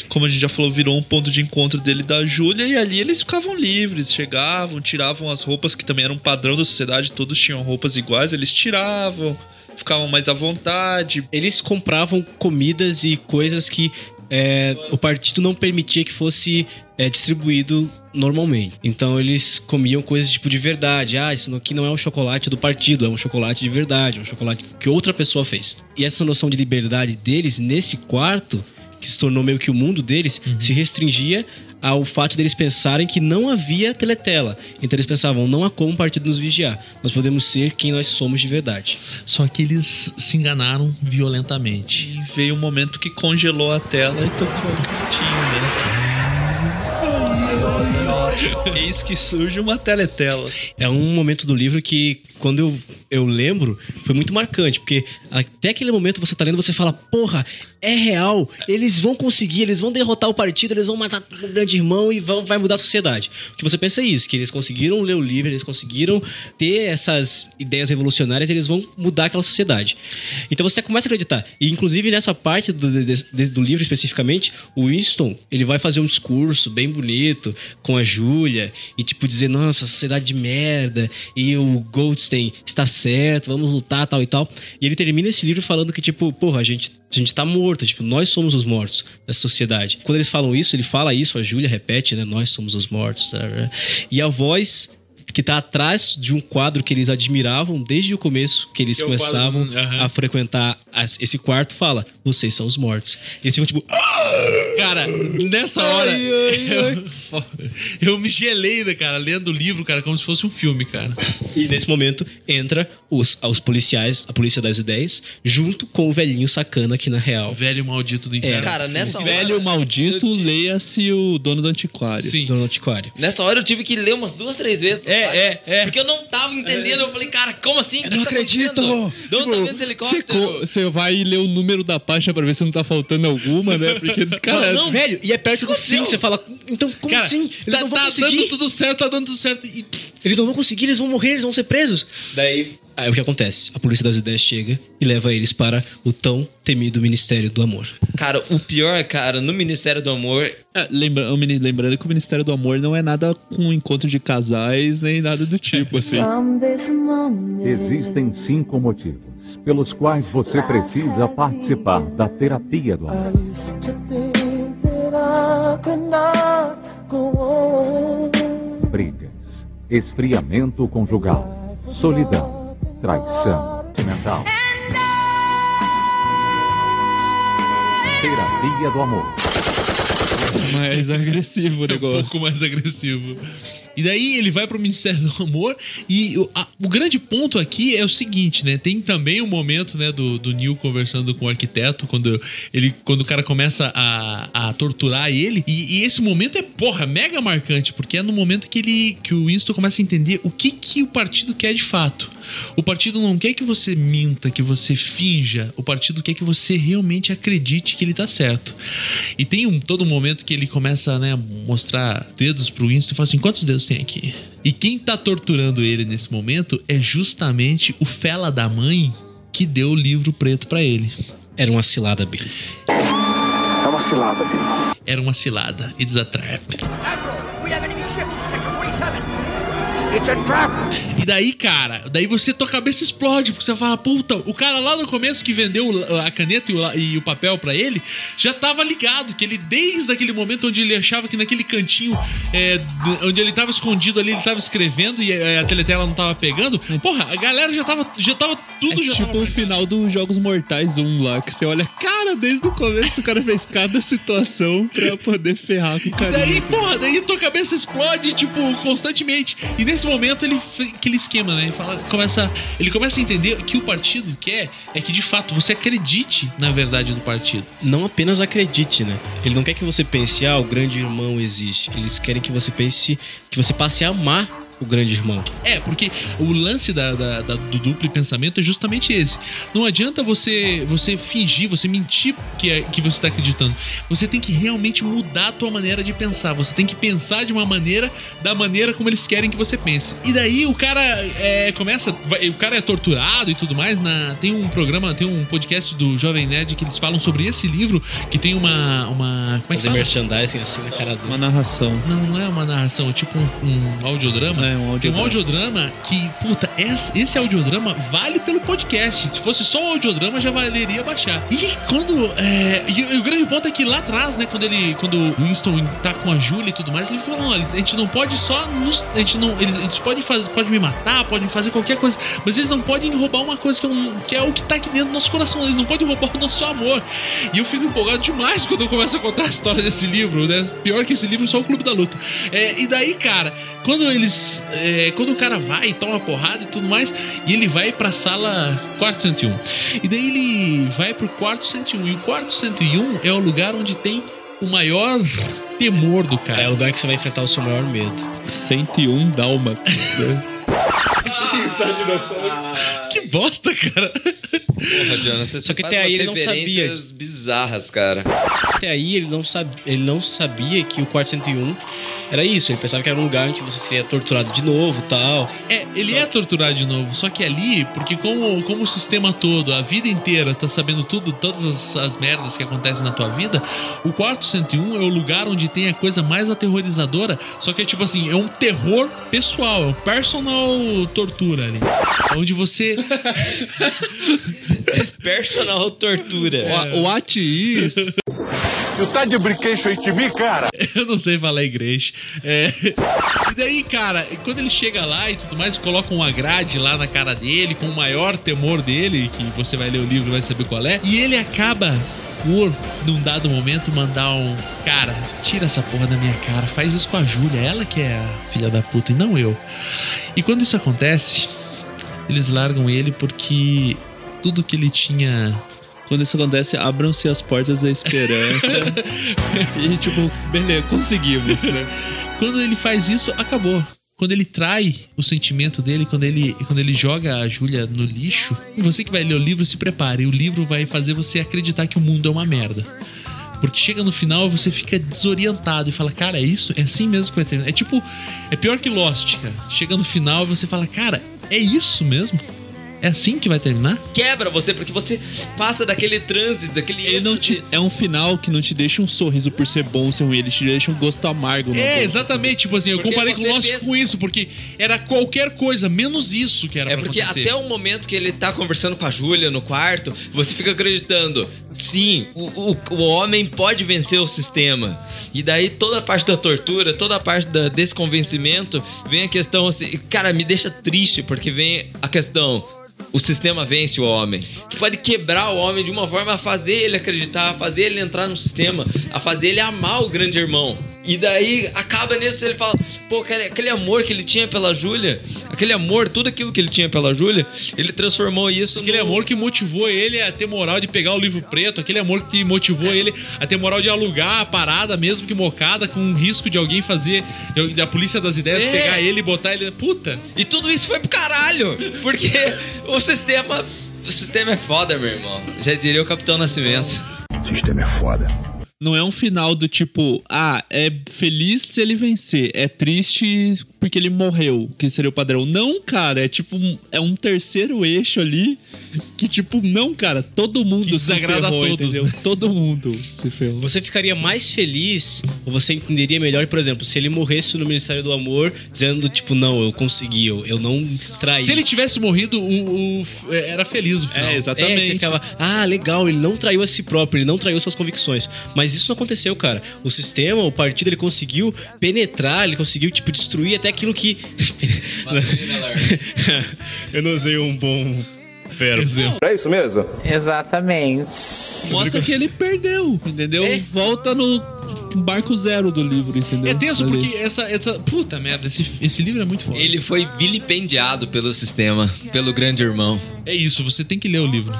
Como a gente já falou, virou um ponto de encontro dele e da Júlia, e ali eles ficavam livres, chegavam, tiravam as roupas que também eram um padrão da sociedade, todos tinham roupas iguais, eles tiravam, ficavam mais à vontade. Eles compravam comidas e coisas que é, o partido não permitia que fosse é, distribuído normalmente. Então eles comiam coisas tipo de verdade. Ah, isso aqui não é um chocolate do partido, é um chocolate de verdade, é um chocolate que outra pessoa fez. E essa noção de liberdade deles nesse quarto, que se tornou meio que o mundo deles, se restringia ao fato deles pensarem que não havia teletela. Então eles pensavam, não há como o partido nos vigiar. Nós podemos ser quem nós somos de verdade. Só que eles se enganaram violentamente. E veio um momento que congelou a tela e tocou um cantinho, né? Eis que surge uma teletela. É um momento do livro que, quando eu, eu lembro, foi muito marcante, porque até aquele momento você tá lendo, você fala, porra, é real, eles vão conseguir, eles vão derrotar o partido, eles vão matar o grande irmão e vão, vai mudar a sociedade. O que você pensa é isso, que eles conseguiram ler o livro, eles conseguiram ter essas ideias revolucionárias, eles vão mudar aquela sociedade. Então você começa a acreditar. E inclusive nessa parte do, de- do livro especificamente, o Winston, ele vai fazer um discurso bem bonito com a Júlia e, tipo, dizer, nossa, sociedade de merda, e o Goldstein está certo, vamos lutar, tal e tal. E ele termina esse livro falando que, tipo, porra, a gente, a gente tá morto, tipo, nós somos os mortos dessa sociedade. Quando eles falam isso, ele fala isso, a Júlia repete, né? Nós somos os mortos. tá, né? E a voz que tá atrás de um quadro que eles admiravam desde o começo, que eles Que é o quadro, começavam aham. a frequentar esse quarto, fala: vocês são os mortos. Eles ficam tipo, Cara, nessa hora. Eu, eu me gelei, né, cara, lendo o livro, cara, como se fosse um filme, cara. E nesse momento entra os, os policiais, a polícia das ideias, junto com o velhinho sacana aqui na real. Velho maldito do inferno. Cara, nessa hora. Velho maldito, eu ti- leia-se o dono do antiquário. Sim. Do antiquário. Nessa hora eu tive que ler umas duas, três vezes. É, sabe? é, é. Porque eu não tava entendendo. Eu falei, cara, como assim? O que não tá acredito! De onde tá Tipo, vendo esse Você helicóptero? Você vai ler o número da página pra ver se não tá faltando alguma, né? Porque, cara, Não, velho, e é perto do fim, você fala, então como Cara, assim? Eles tá, não vão tá conseguir. dando tudo certo, tá dando tudo certo. E Eles não vão conseguir, eles vão morrer, eles vão ser presos. Daí, aí o que acontece? A polícia das ideias chega e leva eles para o tão temido Ministério do Amor. Cara, o pior, cara, no Ministério do Amor. É, lembra- lembrando que o Ministério do Amor não é nada com encontro de casais, nem nada do tipo, assim. Existem cinco motivos pelos quais você precisa participar da terapia do amor. Brigas, esfriamento conjugal, solidão, traição mental. Terapia do amor. Mais agressivo o é um negócio. pouco mais agressivo. E daí ele vai pro Ministério do Amor e o, a- o grande ponto aqui é o seguinte, né? Tem também o momento, né, do, do Neil conversando com o arquiteto, quando ele quando o cara começa a, a torturar ele. E, e esse momento é, porra, mega marcante, porque é no momento que ele que o Winston começa a entender o que que o partido quer de fato. O partido não quer que você minta, que você finja. O partido quer que você realmente acredite que ele tá certo. E tem um todo um momento que ele começa, né, a mostrar dedos pro Winston e fala assim: quantos dedos tem aqui? E quem tá torturando ele nesse momento é justamente o fela da mãe que deu o livro preto pra ele. Era uma cilada, Billy. É uma cilada, Billy. Era uma cilada. It's a trap. We have enemy ships in Sector 47. It's a trap! E daí, cara, daí você tua cabeça explode, porque você fala, puta, o cara lá no começo que vendeu a caneta e o, e o papel pra ele, já tava ligado, que ele, desde aquele momento onde ele achava que naquele cantinho, é, onde ele tava escondido ali, ele tava escrevendo e é, a teletela não tava pegando, porra, a galera já tava, já tava tudo É já tipo tava o final dos Jogos Mortais 1 lá, que você olha, cara, desde o começo o cara fez cada situação pra poder ferrar com o cara. Daí, porra, daí tua cabeça explode, tipo, constantemente. E nesse momento ele aquele esquema, né? Ele, fala, começa, ele começa a entender que o partido quer é que de fato você acredite na verdade do partido. Não apenas acredite, né? Ele não quer que você pense, ah, o grande irmão existe. Eles querem que você pense, que você passe a amar o grande irmão. É, porque o lance da, da- da- do duplo pensamento é justamente esse. Não adianta você você fingir, você mentir que, é, que você está acreditando. Você tem que realmente mudar a tua maneira de pensar. Você tem que pensar de uma maneira, da maneira como eles querem que você pense. E daí o cara é, começa. vai- o cara é torturado e tudo mais. Na, tem um programa, tem um podcast do Jovem Nerd que eles falam sobre esse livro, que tem uma. uma como é que Fazer fala? merchandising assim na cara dele. Uma narração. Não, não é uma narração, é tipo um, um audiodrama. É, um Tem um audiodrama. audiodrama que, puta, esse, audiodrama vale pelo podcast. Se fosse só o audiodrama, já valeria baixar. E quando. é, e, o- grande ponto é que lá atrás, né, quando ele. Quando o Winston tá com a Julia e tudo mais, ele falou: olha, a gente não pode só nos. A gente não. Eles, a gente pode fazer. Pode me matar, pode fazer qualquer coisa. Mas eles não podem roubar uma coisa que é, que é o que tá aqui dentro do nosso coração. Eles não podem roubar o nosso amor. E eu fico empolgado demais quando eu começo a contar a história desse livro, né? Pior que esse livro, só o Clube da Luta. É, e daí, cara, quando eles. É, quando o cara vai e toma porrada e tudo mais, e ele vai pra sala quarto 101. E daí ele vai pro quarto 101. E o quarto 101 é o lugar onde tem o maior temor do cara. É o lugar que você vai enfrentar o seu maior medo. 101 dálmatas, né? Que bosta, cara. Porra, Jonathan, Só que até aí ele não sabia. bizarras, cara. Até aí ele não, sab... ele não sabia que o quarto 101 era isso. Ele pensava que era um lugar em que você seria torturado de novo tal. É, ele é torturado de novo, só que ali, porque como, como o sistema todo, a vida inteira, tá sabendo tudo, todas as, as merdas que acontecem na tua vida, o quarto 101 é o lugar onde tem a coisa mais aterrorizadora, só que é tipo assim, é um terror pessoal, é um personal tortura Onde você. Personal tortura. O- What is? You tá de brinquedo aí de mim, cara? Eu não sei falar inglês. É, E daí, cara, quando ele chega lá e tudo mais, coloca uma grade lá na cara dele, com o maior temor dele, que você vai ler o livro e vai saber qual é. E ele acaba por, num dado momento, mandar um. Cara, tira essa porra da minha cara, faz isso com a Júlia, ela que é a filha da puta e não eu. E quando isso acontece, eles largam ele porque tudo que ele tinha Quando isso acontece, abram-se as portas da esperança. e tipo, beleza, conseguimos, né? Quando ele faz isso, acabou. Quando ele trai o sentimento dele, quando ele, quando ele joga a Júlia no lixo, você que vai ler o livro, se prepare. O livro vai fazer você acreditar que o mundo é uma merda. Porque chega no final você fica desorientado e fala, cara, é isso? É assim mesmo que vai terminar. É tipo, é pior que Lost, cara. Chega no final você fala, cara, é isso mesmo? É assim que vai terminar? Quebra você, porque você passa daquele trânsito, daquele. Ele não te, é um final que não te deixa um sorriso por ser bom ou ser ruim, ele te deixa um gosto amargo. É, boca. exatamente. Tipo assim, eu Porque comparei com você Lost pensa- com isso, porque era qualquer coisa, menos isso que era É pra porque acontecer. até o momento que ele tá conversando com a Júlia no quarto, você fica acreditando, sim, o, o, o homem pode vencer o sistema. E daí toda a parte da tortura, toda a parte da, desse convencimento, vem a questão assim, cara, me deixa triste, porque vem a questão. O sistema vence o homem. Que pode quebrar o homem de uma forma a fazer ele acreditar, a fazer ele entrar no sistema, a fazer ele amar o grande irmão. E daí acaba nisso, ele fala, pô, aquele, aquele amor que ele tinha pela Júlia, aquele amor, tudo aquilo que ele tinha pela Júlia, ele transformou isso Aquele no... amor que motivou ele a ter moral de pegar o livro preto, aquele amor que motivou ele a ter moral de alugar a parada, mesmo que mocada, com o risco de alguém fazer, da polícia das ideias É. pegar ele e botar ele. Puta! E tudo isso foi pro caralho, porque o sistema... O sistema é foda, meu irmão. Já diria o Capitão Nascimento. O sistema é foda. Não é um final do tipo, ah, é feliz se ele vencer, é triste porque ele morreu, que seria o padrão. Não, cara, é tipo, um- é um terceiro eixo ali que, tipo, não, cara, todo mundo Que se desagrada a ferrou, todos, entendeu? né? Todo mundo se ferrou. Você ficaria mais feliz, ou você entenderia melhor, por exemplo, se ele morresse no Ministério do Amor, dizendo, tipo, não, eu consegui, eu, eu não traí. Se ele tivesse morrido, o, o- era feliz o final. É, É, exatamente. você ficava, ah, legal, ele não traiu a si próprio, ele não traiu suas convicções. Mas isso não aconteceu, cara. O sistema, o partido, ele conseguiu penetrar, ele conseguiu, tipo, destruir até aquilo que. Eu não usei um bom verbo. Exemplo. É isso mesmo? Exatamente. Mostra que ele perdeu, entendeu? É. Volta no barco zero do livro, entendeu? É tenso Ali. porque essa, essa. Puta merda, esse, esse livro é muito foda. Ele foi vilipendiado pelo sistema, pelo grande irmão. É isso, você tem que ler o livro.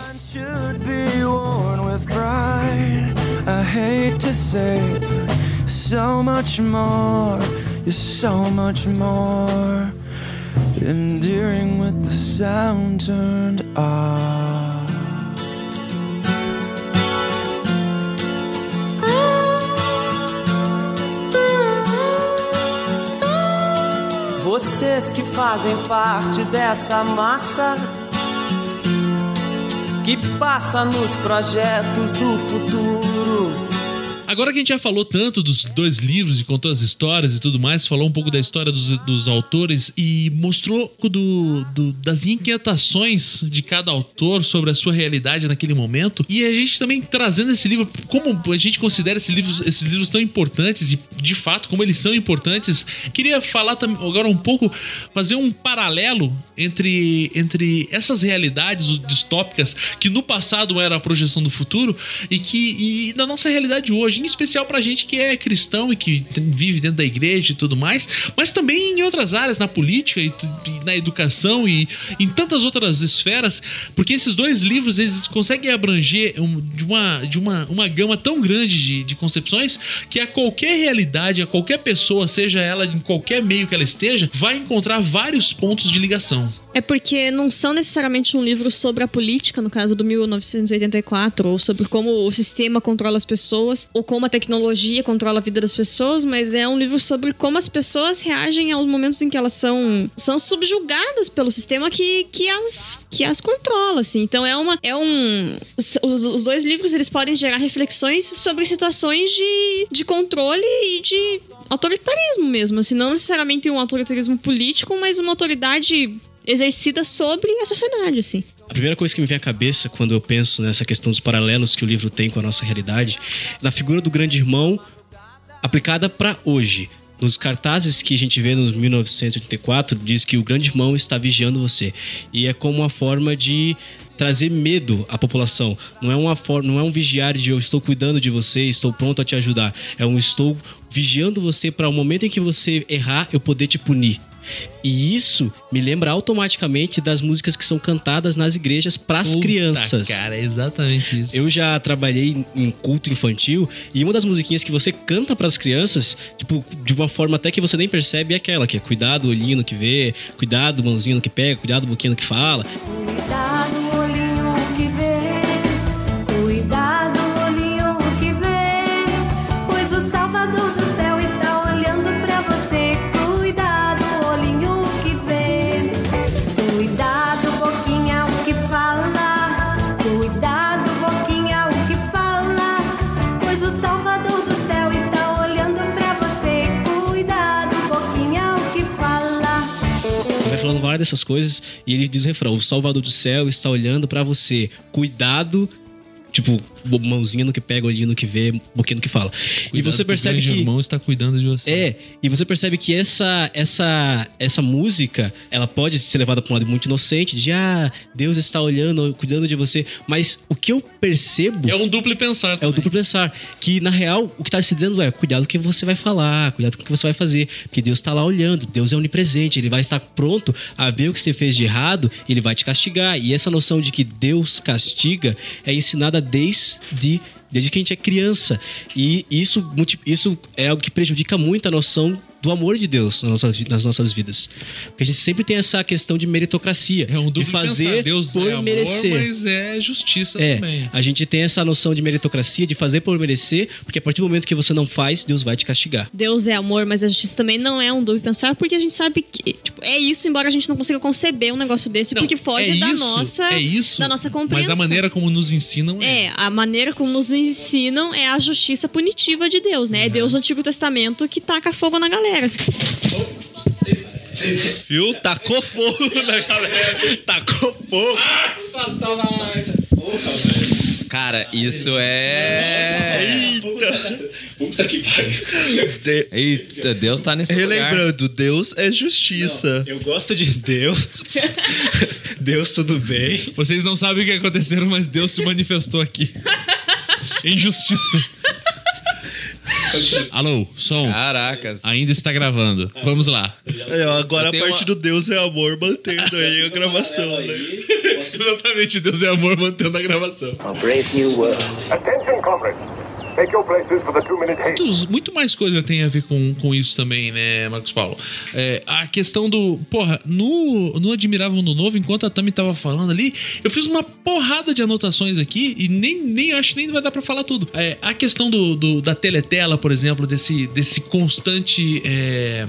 Hate to say so much more. You're so much more endearing with the sound turned off. Vocês que fazem parte dessa massa que passa nos projetos do futuro. Agora que a gente já falou tanto dos dois livros e contou as histórias e tudo mais, falou um pouco da história dos, dos autores e mostrou do, do- das inquietações de cada autor sobre a sua realidade naquele momento. E a gente também trazendo esse livro, como a gente considera esses livros, esses livros tão importantes e de fato como eles são importantes, queria falar tam- agora um pouco, fazer um paralelo entre, entre essas realidades distópicas que no passado era a projeção do futuro e que e da nossa realidade hoje, em especial pra gente que é cristão e que vive dentro da igreja e tudo mais, mas também em outras áreas, na política e, e na educação e em tantas outras esferas, porque esses dois livros eles conseguem abranger um- de, uma, de uma, uma gama tão grande de, de concepções que a qualquer realidade, a qualquer pessoa, seja ela em qualquer meio que ela esteja, vai encontrar vários pontos de ligação. É porque não são necessariamente um livro sobre a política, no caso do 1984, ou sobre como o sistema controla as pessoas, ou como a tecnologia controla a vida das pessoas, mas é um livro sobre como as pessoas reagem aos momentos em que elas são, são subjugadas pelo sistema que, que, as, que as controla, assim. Então é uma. É um. Os, os dois livros eles podem gerar reflexões sobre situações de, de controle e de autoritarismo mesmo, assim, não necessariamente um autoritarismo político, mas uma autoridade exercida sobre a sociedade, assim. A primeira coisa que me vem à cabeça quando eu penso nessa questão dos paralelos que o livro tem com a nossa realidade, na figura do grande irmão aplicada para hoje. Nos cartazes que a gente vê nos 1984, diz que o grande irmão está vigiando você. E é como uma forma de trazer medo à população. Não é uma forma, não é um vigiar de eu estou cuidando de você, estou pronto a te ajudar. É um estou vigiando você para o momento em que você errar, eu poder te punir. E isso me lembra automaticamente das músicas que são cantadas nas igrejas para as crianças. Cara, é exatamente isso. Eu já trabalhei em culto infantil e uma das musiquinhas que você canta para as crianças, tipo, de uma forma até que você nem percebe é aquela que é cuidado olhinho no que vê, cuidado mãozinho no que pega, cuidado boquinha no que fala. Cuidado, dessas coisas e ele diz o refrão: O Salvador do céu está olhando pra você. Cuidado. Tipo, mãozinha no que pega, olhinho no que vê, boquinha no que fala. e Cuidado você que o percebe que. irmão está cuidando de você. É, e você percebe que essa essa essa música, ela pode ser levada para um lado muito inocente, de ah, Deus está olhando, cuidando de você, mas o que eu percebo É um duplo pensar. é o duplo pensar, que na real o que tá se dizendo é, cuidado com o que você vai falar, cuidado com o que você vai fazer, porque Deus tá lá olhando, Deus é onipresente, ele vai estar pronto a ver o que você fez de errado, e ele vai te castigar. E essa noção de que Deus castiga é ensinada desde desde que a gente é criança. E isso, isso é algo que prejudica muito a noção do amor de Deus nas nossas, nas nossas vidas. Porque a gente sempre tem essa questão de meritocracia. É um de fazer pensar. Deus por é amor, merecer. mas é justiça É, também. a gente tem essa noção de meritocracia, de fazer por merecer, porque a partir do momento que você não faz, Deus vai te castigar. Deus é amor, mas a justiça também não é um duplo pensar, porque a gente sabe que tipo, é isso, embora a gente não consiga conceber um negócio desse, Não, porque foge é da isso, nossa é isso, da nossa compreensão. Mas a maneira como nos ensinam é. É, a maneira como nos ensinam é a justiça punitiva de Deus, né? É Deus do Antigo Testamento que taca fogo na galera. Viu? Tacou fogo na galera. Tacou fogo. Cara, isso é. Eita. Puta que pariu. Eita, Deus tá nesse lugar. Relembrando, Deus é justiça. Eu gosto de Deus. Deus, tudo bem. Vocês não sabem o que aconteceu, mas Deus se manifestou aqui. em Alô, som. Caracas. Ainda está gravando. Vamos lá. É, agora a parte uma- do Deus é amor, mantendo aí a gravação, né? Exatamente, Deus é amor mantendo a gravação. Attention, comrades. Your places for the two-minute haste. Muitos- muito mais coisa tem a ver com, com isso também, né, Marcos Paulo? É, a questão do. Porra, no, no Admirável Mundo Novo, enquanto a Tami tava falando ali, eu fiz uma porrada de anotações aqui e nem, nem acho que nem vai dar pra falar tudo. É, a questão do, do- da teletela, por exemplo, desse, desse constante. é,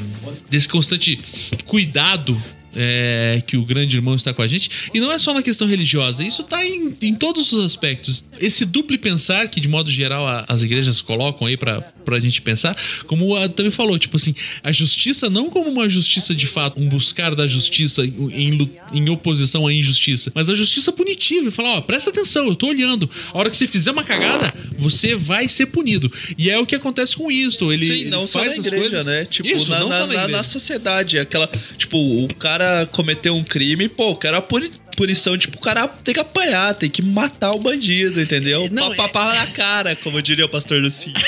desse constante cuidado é, que o grande irmão está com a gente. E não é só na questão religiosa, isso está em, em todos os aspectos. Esse duplo pensar que, de modo geral, a- as igrejas colocam aí pra, pra gente pensar, como a também falou, tipo assim, a justiça não como uma justiça de fato, um buscar da justiça em, em oposição à injustiça, mas a justiça punitiva. Falar, ó, presta atenção, eu tô olhando. A hora que você fizer uma cagada, você vai ser punido. E é o que acontece com isso. Ele, Sim, não ele só faz na as igreja, coisas- né? Tipo, Isso, na, não na, só na na- na sociedade. Aquela, tipo, o cara cometeu um crime, pô, o cara puni- punição, tipo, o cara tem que apanhar, tem que matar o bandido, entendeu? Não, Papapá na cara, como diria o pastor Lucinho.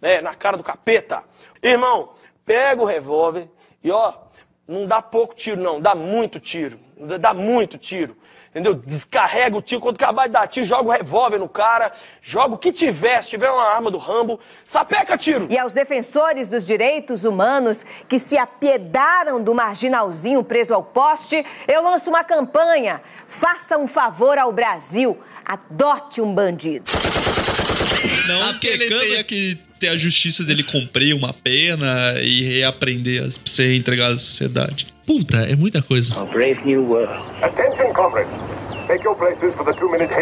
né, na cara do capeta. Irmão, pega o revólver e ó, Não dá pouco tiro, não, dá muito tiro. Dá muito tiro. Entendeu? Descarrega o tiro, quando acabar de dar tiro, joga o revólver no cara, joga o que tiver, se tiver uma arma do Rambo, sapeca tiro. E aos defensores dos direitos humanos que se apiedaram do marginalzinho preso ao poste, eu lanço uma campanha. Faça um favor ao Brasil. Adote um bandido. Não que ele tenha que ter a justiça dele cumprir uma pena e reaprender a ser reintegrado à sociedade. Puta, é muita coisa.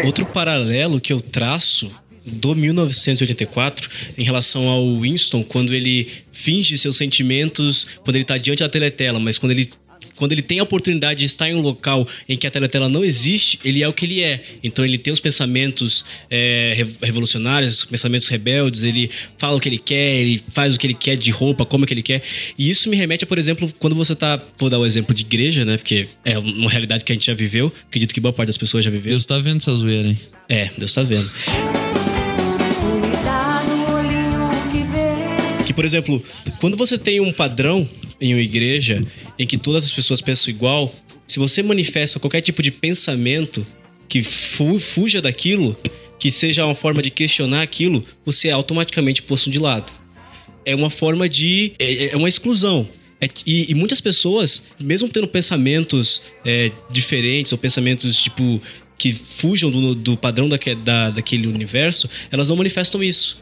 Outro paralelo que eu traço do 1984 em relação ao Winston, quando ele finge seus sentimentos quando ele tá diante da teletela, mas quando ele quando ele tem a oportunidade de estar em um local em que a teletela não existe, ele é o que ele é. Então ele tem os pensamentos é, re- revolucionários, os pensamentos rebeldes, ele fala o que ele quer, ele faz o que ele quer de roupa, como que ele quer. E isso me remete a, por exemplo, quando você tá. Vou dar o exemplo de igreja, né? Porque é uma realidade que a gente já viveu. Acredito que boa parte das pessoas já viveu. Deus tá vendo essa zoeira, hein? É, Deus tá vendo. Que, por exemplo, quando você tem um padrão em uma igreja em que todas as pessoas pensam igual, se você manifesta qualquer tipo de pensamento que fu- fuja daquilo, que seja uma forma de questionar aquilo, você é automaticamente posto de lado. É uma forma de. É, é uma exclusão. É- e, e muitas pessoas, mesmo tendo pensamentos é, diferentes ou pensamentos tipo que fujam do, do padrão daque- da, daquele universo, elas não manifestam isso.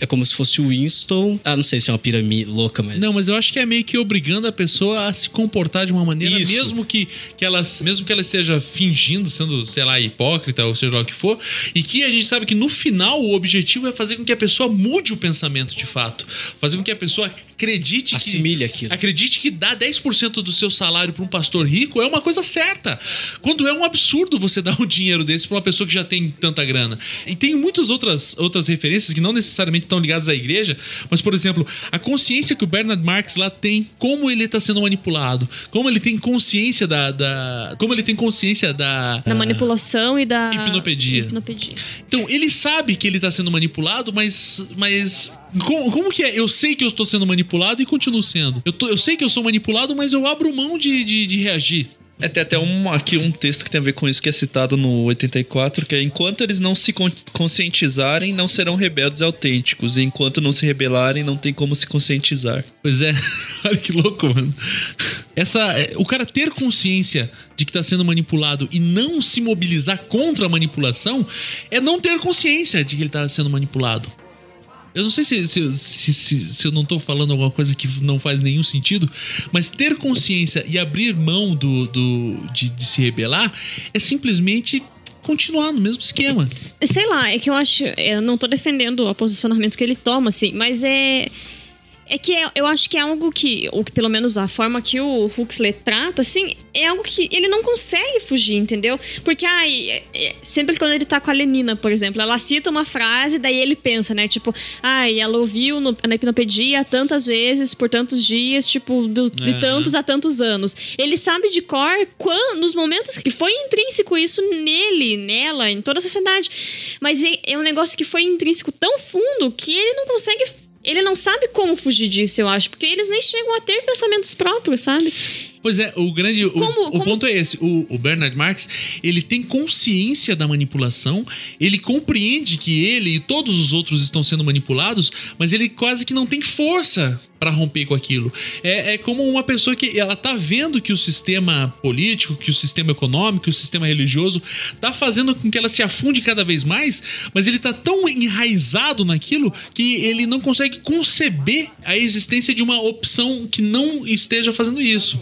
É como se fosse o Winston. Ah, não sei se é uma pirâmide louca, mas. Não, mas eu acho que é meio que obrigando a pessoa a se comportar de uma maneira, Isso. mesmo que, que ela, mesmo que ela esteja fingindo, sendo, sei lá, hipócrita ou seja lá o que for, e que a gente sabe que no final o objetivo é fazer com que a pessoa mude o pensamento de fato, fazer com que a pessoa acredite Assimile que aquilo. acredite que dar 10% do seu salário para um pastor rico é uma coisa certa. Quando é um absurdo você dar um dinheiro desse para uma pessoa que já tem tanta grana. E tem muitas outras, outras referências que não necessariamente estão ligadas à igreja, mas, por exemplo, a consciência que o Bernard Marx lá tem, como ele está sendo manipulado, como ele tem consciência da. da como ele tem consciência da. Da manipulação e da. Hipnopedia. Hipnopedia. Então, ele sabe que ele tá sendo manipulado, mas. Mas. Como, como que é? Eu sei que eu estou sendo manipulado e continuo sendo. Eu, tô- eu sei que eu sou manipulado, mas eu abro mão de, de, de reagir. É, tem até um, aqui um texto que tem a ver com isso que é citado no 84, que é enquanto eles não se con- conscientizarem, não serão rebeldes autênticos. E enquanto não se rebelarem, não tem como se conscientizar. Pois é, olha que louco, mano. Essa, é, o cara ter consciência de que tá sendo manipulado e não se mobilizar contra a manipulação é não ter consciência de que ele tá sendo manipulado. Eu não sei se, se, se, se- eu não tô falando alguma coisa que não faz nenhum sentido, mas ter consciência e abrir mão do, do, de, de se rebelar é simplesmente continuar no mesmo esquema. Sei lá, é que eu acho. Eu não tô defendendo o posicionamento que ele toma, assim, mas é. É que é- eu acho que é algo que, ou que pelo menos a forma que o Huxley trata, assim, é algo que ele não consegue fugir, entendeu? Porque, ai, é- é- sempre quando ele tá com a Lenina, por exemplo, ela cita uma frase, daí ele pensa, né? Tipo, ai, ela ouviu no- na hipnopedia tantas vezes, por tantos dias, tipo, do- de Aham. tantos a tantos anos. Ele sabe de cor quando, nos momentos que foi intrínseco isso nele, nela, em toda a sociedade. Mas é, é um negócio que foi intrínseco tão fundo que ele não consegue. Ele não sabe como fugir disso, eu acho, porque eles nem chegam a ter pensamentos próprios, sabe? Pois é, o grande. o- Como- o, como- ponto é esse. O, o Bernard Marx, ele tem consciência da manipulação, ele compreende que ele e todos os outros estão sendo manipulados, mas ele quase que não tem força para romper com aquilo. É, é como uma pessoa que ela tá vendo que o sistema político, que o sistema econômico, que o sistema religioso tá fazendo com que ela se afunde cada vez mais, mas ele tá tão enraizado naquilo que ele não consegue conceber a existência de uma opção que não esteja fazendo isso.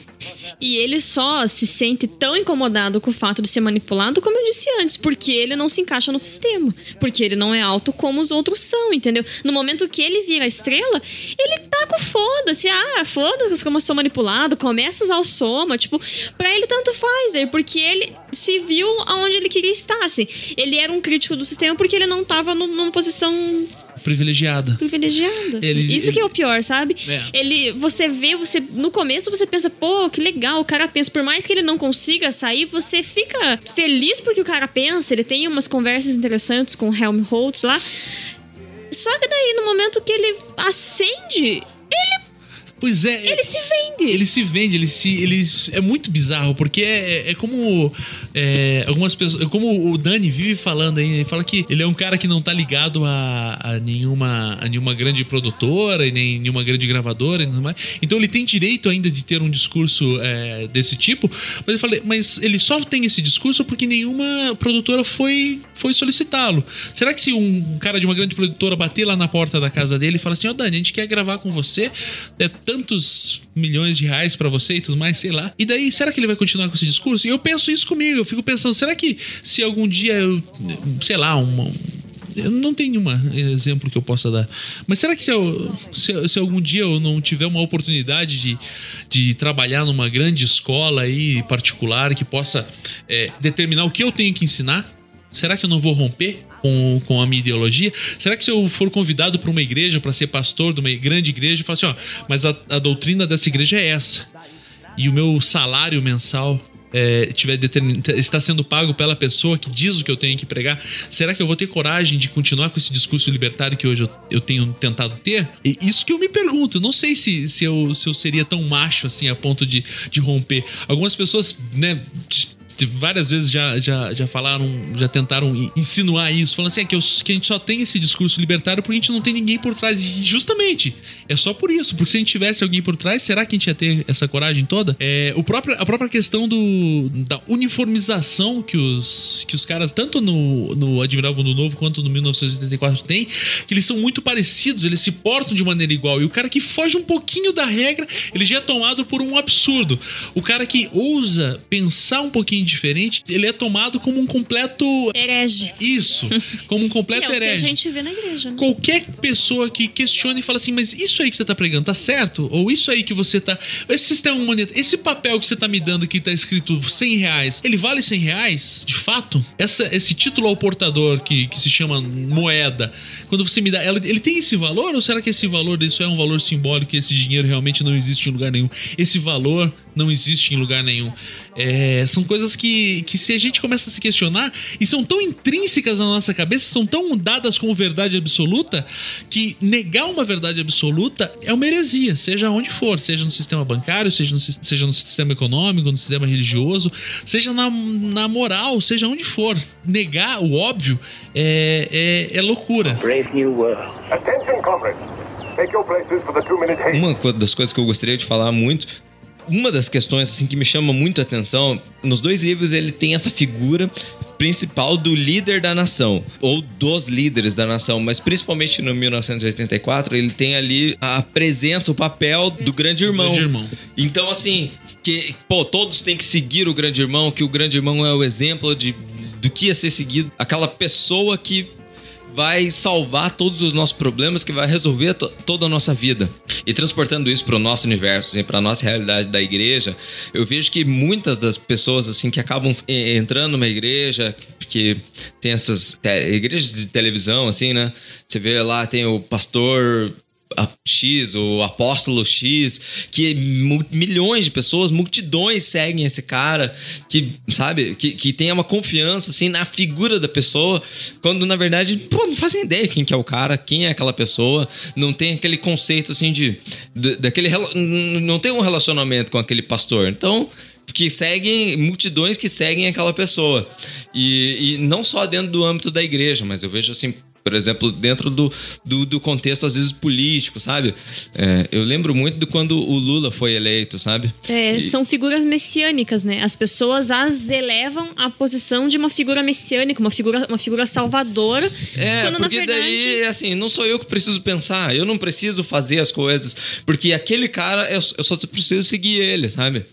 E ele só se sente tão incomodado com o fato de ser manipulado, como eu disse antes, porque ele não se encaixa no sistema. Porque ele não é alto como os outros são, entendeu? No momento que ele vira estrela, ele tá com foda-se. Ah, foda-se como eu sou manipulado, começa a usar o soma. Tipo, pra ele tanto faz, é porque ele se viu aonde ele queria estar. Assim. Ele era um crítico do sistema porque ele não tava num- numa posição Privilegiada. privilegiada. assim. Ele- Isso ele- que é o pior, sabe? É. Ele, você vê, você no começo você pensa, pô, que legal, o cara pensa, por mais que ele não consiga sair, você fica feliz porque o cara pensa, ele tem umas conversas interessantes com o Helmholtz lá. Só que daí no momento que ele acende, ele Pois é. Ele se vende. Ele se vende, ele se. Ele, é muito bizarro, porque é, é como. é, algumas pessoas. é Como o Dani vive falando aí, ele fala que ele é um cara que não tá ligado a, a nenhuma, a nenhuma grande produtora e nem nenhuma grande gravadora e tudo mais. Então ele tem direito ainda de ter um discurso é, desse tipo. Mas eu falei, mas ele só tem esse discurso porque nenhuma produtora foi, foi solicitá-lo. Será que se um cara de uma grande produtora bater lá na porta da casa dele e falar assim, ó Dani, a gente quer gravar com você, é tantos milhões de reais pra você e tudo mais, sei lá. E daí, será que ele vai continuar com esse discurso? E eu penso isso comigo, eu fico pensando, será que se algum dia eu, sei lá, uma, eu não tenho nenhum exemplo que eu possa dar. Mas será que se, eu- se- se algum dia eu não tiver uma oportunidade de, de trabalhar numa grande escola aí particular que possa é, determinar o que eu tenho que ensinar? Será que eu não vou romper com, com a minha ideologia? Será que se eu for convidado para uma igreja para ser pastor de uma grande igreja, eu falo assim, ó, mas a, a doutrina dessa igreja é essa. E o meu salário mensal é, tiver determin... está sendo pago pela pessoa que diz o que eu tenho que pregar, será que eu vou ter coragem de continuar com esse discurso libertário que hoje eu, eu tenho tentado ter? E isso que eu me pergunto. Eu não sei se, se, eu, se eu seria tão macho assim a ponto de, de romper. Algumas pessoas, né? Várias vezes já, já, já falaram, já tentaram in- insinuar isso, falando assim: é que, eu- que a gente só tem esse discurso libertário porque a gente não tem ninguém por trás. E justamente, é só por isso. Porque se a gente tivesse alguém por trás, será que a gente ia ter essa coragem toda? É, o próprio, a própria questão do, da uniformização que os, que os caras, tanto no, no Admirável Mundo Novo quanto no 1984, têm, que eles são muito parecidos, eles se portam de maneira igual. E o cara que foge um pouquinho da regra, ele já é tomado por um absurdo. O cara que ousa pensar um pouquinho diferente, ele é tomado como um completo. Herege. Isso, como um completo é o que a herege. gente vê na igreja, né? Qualquer pessoa que questione e fala assim, mas isso aí que você tá pregando tá certo? Ou isso aí que você tá. Esse sistema monetário, esse papel que você tá me dando que tá escrito 100 reais, ele vale 100 reais? De fato? Essa, esse título ao portador que, que se chama moeda, quando você me dá, ela- ele tem esse valor? Ou será que esse valor disso é um valor simbólico e esse dinheiro realmente não existe em lugar nenhum? Esse valor não existe em lugar nenhum. É, são coisas que, que se a gente começa a se questionar e são tão intrínsecas na nossa cabeça, são tão dadas como verdade absoluta, que negar uma verdade absoluta é uma heresia, seja onde for, seja no sistema bancário, seja no, seja no sistema econômico, no sistema religioso, seja na, na moral, seja onde for. Negar o óbvio é, é, é loucura. Brave new world. Attention, comrades. Uma das coisas que eu gostaria de falar muito, uma das questões assim que me chama muito a atenção, nos dois livros ele tem essa figura principal do líder da nação ou dos líderes da nação, mas principalmente no 1984 ele tem ali a presença, o papel do grande irmão. Grande irmão. Então assim, que pô, todos têm que seguir o grande irmão, que o grande irmão é o exemplo de do que ia ser seguido, aquela pessoa que vai salvar todos os nossos problemas, que vai resolver to- toda a nossa vida. E transportando isso para o nosso universo, para a nossa realidade da igreja, eu vejo que muitas das pessoas assim que acabam entrando numa igreja, que tem essas igrejas de televisão, assim, né? Você vê lá, tem o pastor X, o apóstolo X, que milhões de pessoas, multidões seguem esse cara, que, sabe, que, que tem uma confiança, assim, na figura da pessoa, quando na verdade, pô, não fazem ideia quem que é o cara, quem é aquela pessoa, não tem aquele conceito, assim, de, de- daquele, não tem um relacionamento com aquele pastor, então que seguem multidões que seguem aquela pessoa. E, e não só dentro do âmbito da igreja, mas eu vejo assim por exemplo, dentro do, do, do contexto, às vezes, político, sabe? É, eu lembro muito de quando o Lula foi eleito, sabe? É, E- São figuras messiânicas, né? As pessoas as elevam à posição de uma figura messiânica, uma figura, uma figura salvadora. É, quando, na porque verdade, daí, assim, não sou eu que preciso pensar, eu não preciso fazer as coisas, porque aquele cara, eu, eu só preciso seguir ele, sabe?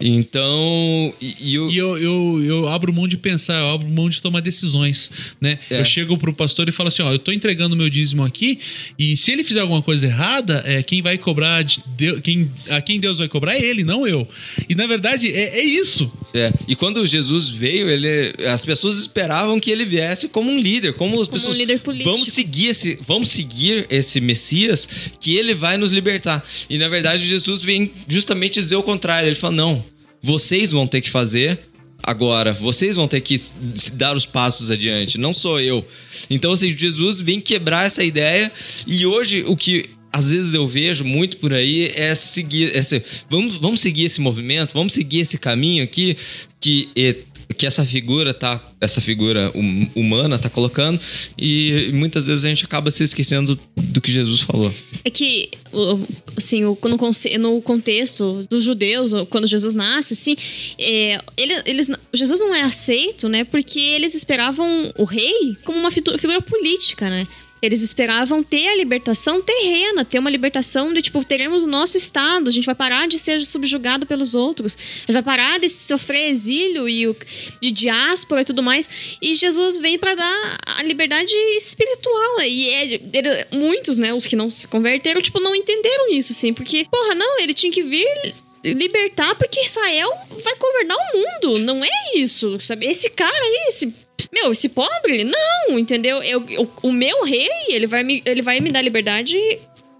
Então, e, e eu... E eu, eu, eu abro mão de pensar, eu abro mão de tomar decisões, né? É. Eu chego pro pastor e falo assim, ó, eu tô entregando meu dízimo aqui e se ele fizer alguma coisa errada, é, quem vai cobrar, de Deus, quem, a quem Deus vai cobrar é ele, não eu. E na verdade é, é isso. É, e quando Jesus veio, ele, as pessoas esperavam que ele viesse como um líder, como as Como pessoas um líder político. vamos seguir esse, vamos seguir esse Messias que ele vai nos libertar. E na verdade Jesus vem justamente dizer o contrário. Ele fala: "Não, vocês vão ter que fazer agora, vocês vão ter que dar os passos adiante, não sou eu". Então assim, Jesus vem quebrar essa ideia e hoje o que às vezes eu vejo muito por aí é seguir. Esse, vamos, vamos seguir esse movimento, vamos seguir esse caminho aqui que. Que essa figura tá essa figura hum- humana tá colocando e muitas vezes a gente acaba se esquecendo do que Jesus falou. É que, assim, no, contexto dos judeus, quando Jesus nasce, assim, é, ele- eles, Jesus não é aceito, né? Porque eles esperavam o rei como uma figura política, né? Eles esperavam ter a libertação terrena, ter uma libertação de, tipo, teremos o nosso Estado, a gente vai parar de ser subjugado pelos outros, a gente vai parar de sofrer exílio e, o, e diáspora e tudo mais. E Jesus vem para dar a liberdade espiritual. E é- ele- muitos, né, os que não se converteram, tipo, não entenderam isso, assim, porque, porra, não, ele tinha que vir libertar porque Israel vai governar o mundo. Não é isso, sabe? Esse cara aí, esse. Meu, esse pobre? Não, entendeu? Eu, eu- o meu rei, ele vai, me, ele vai me dar liberdade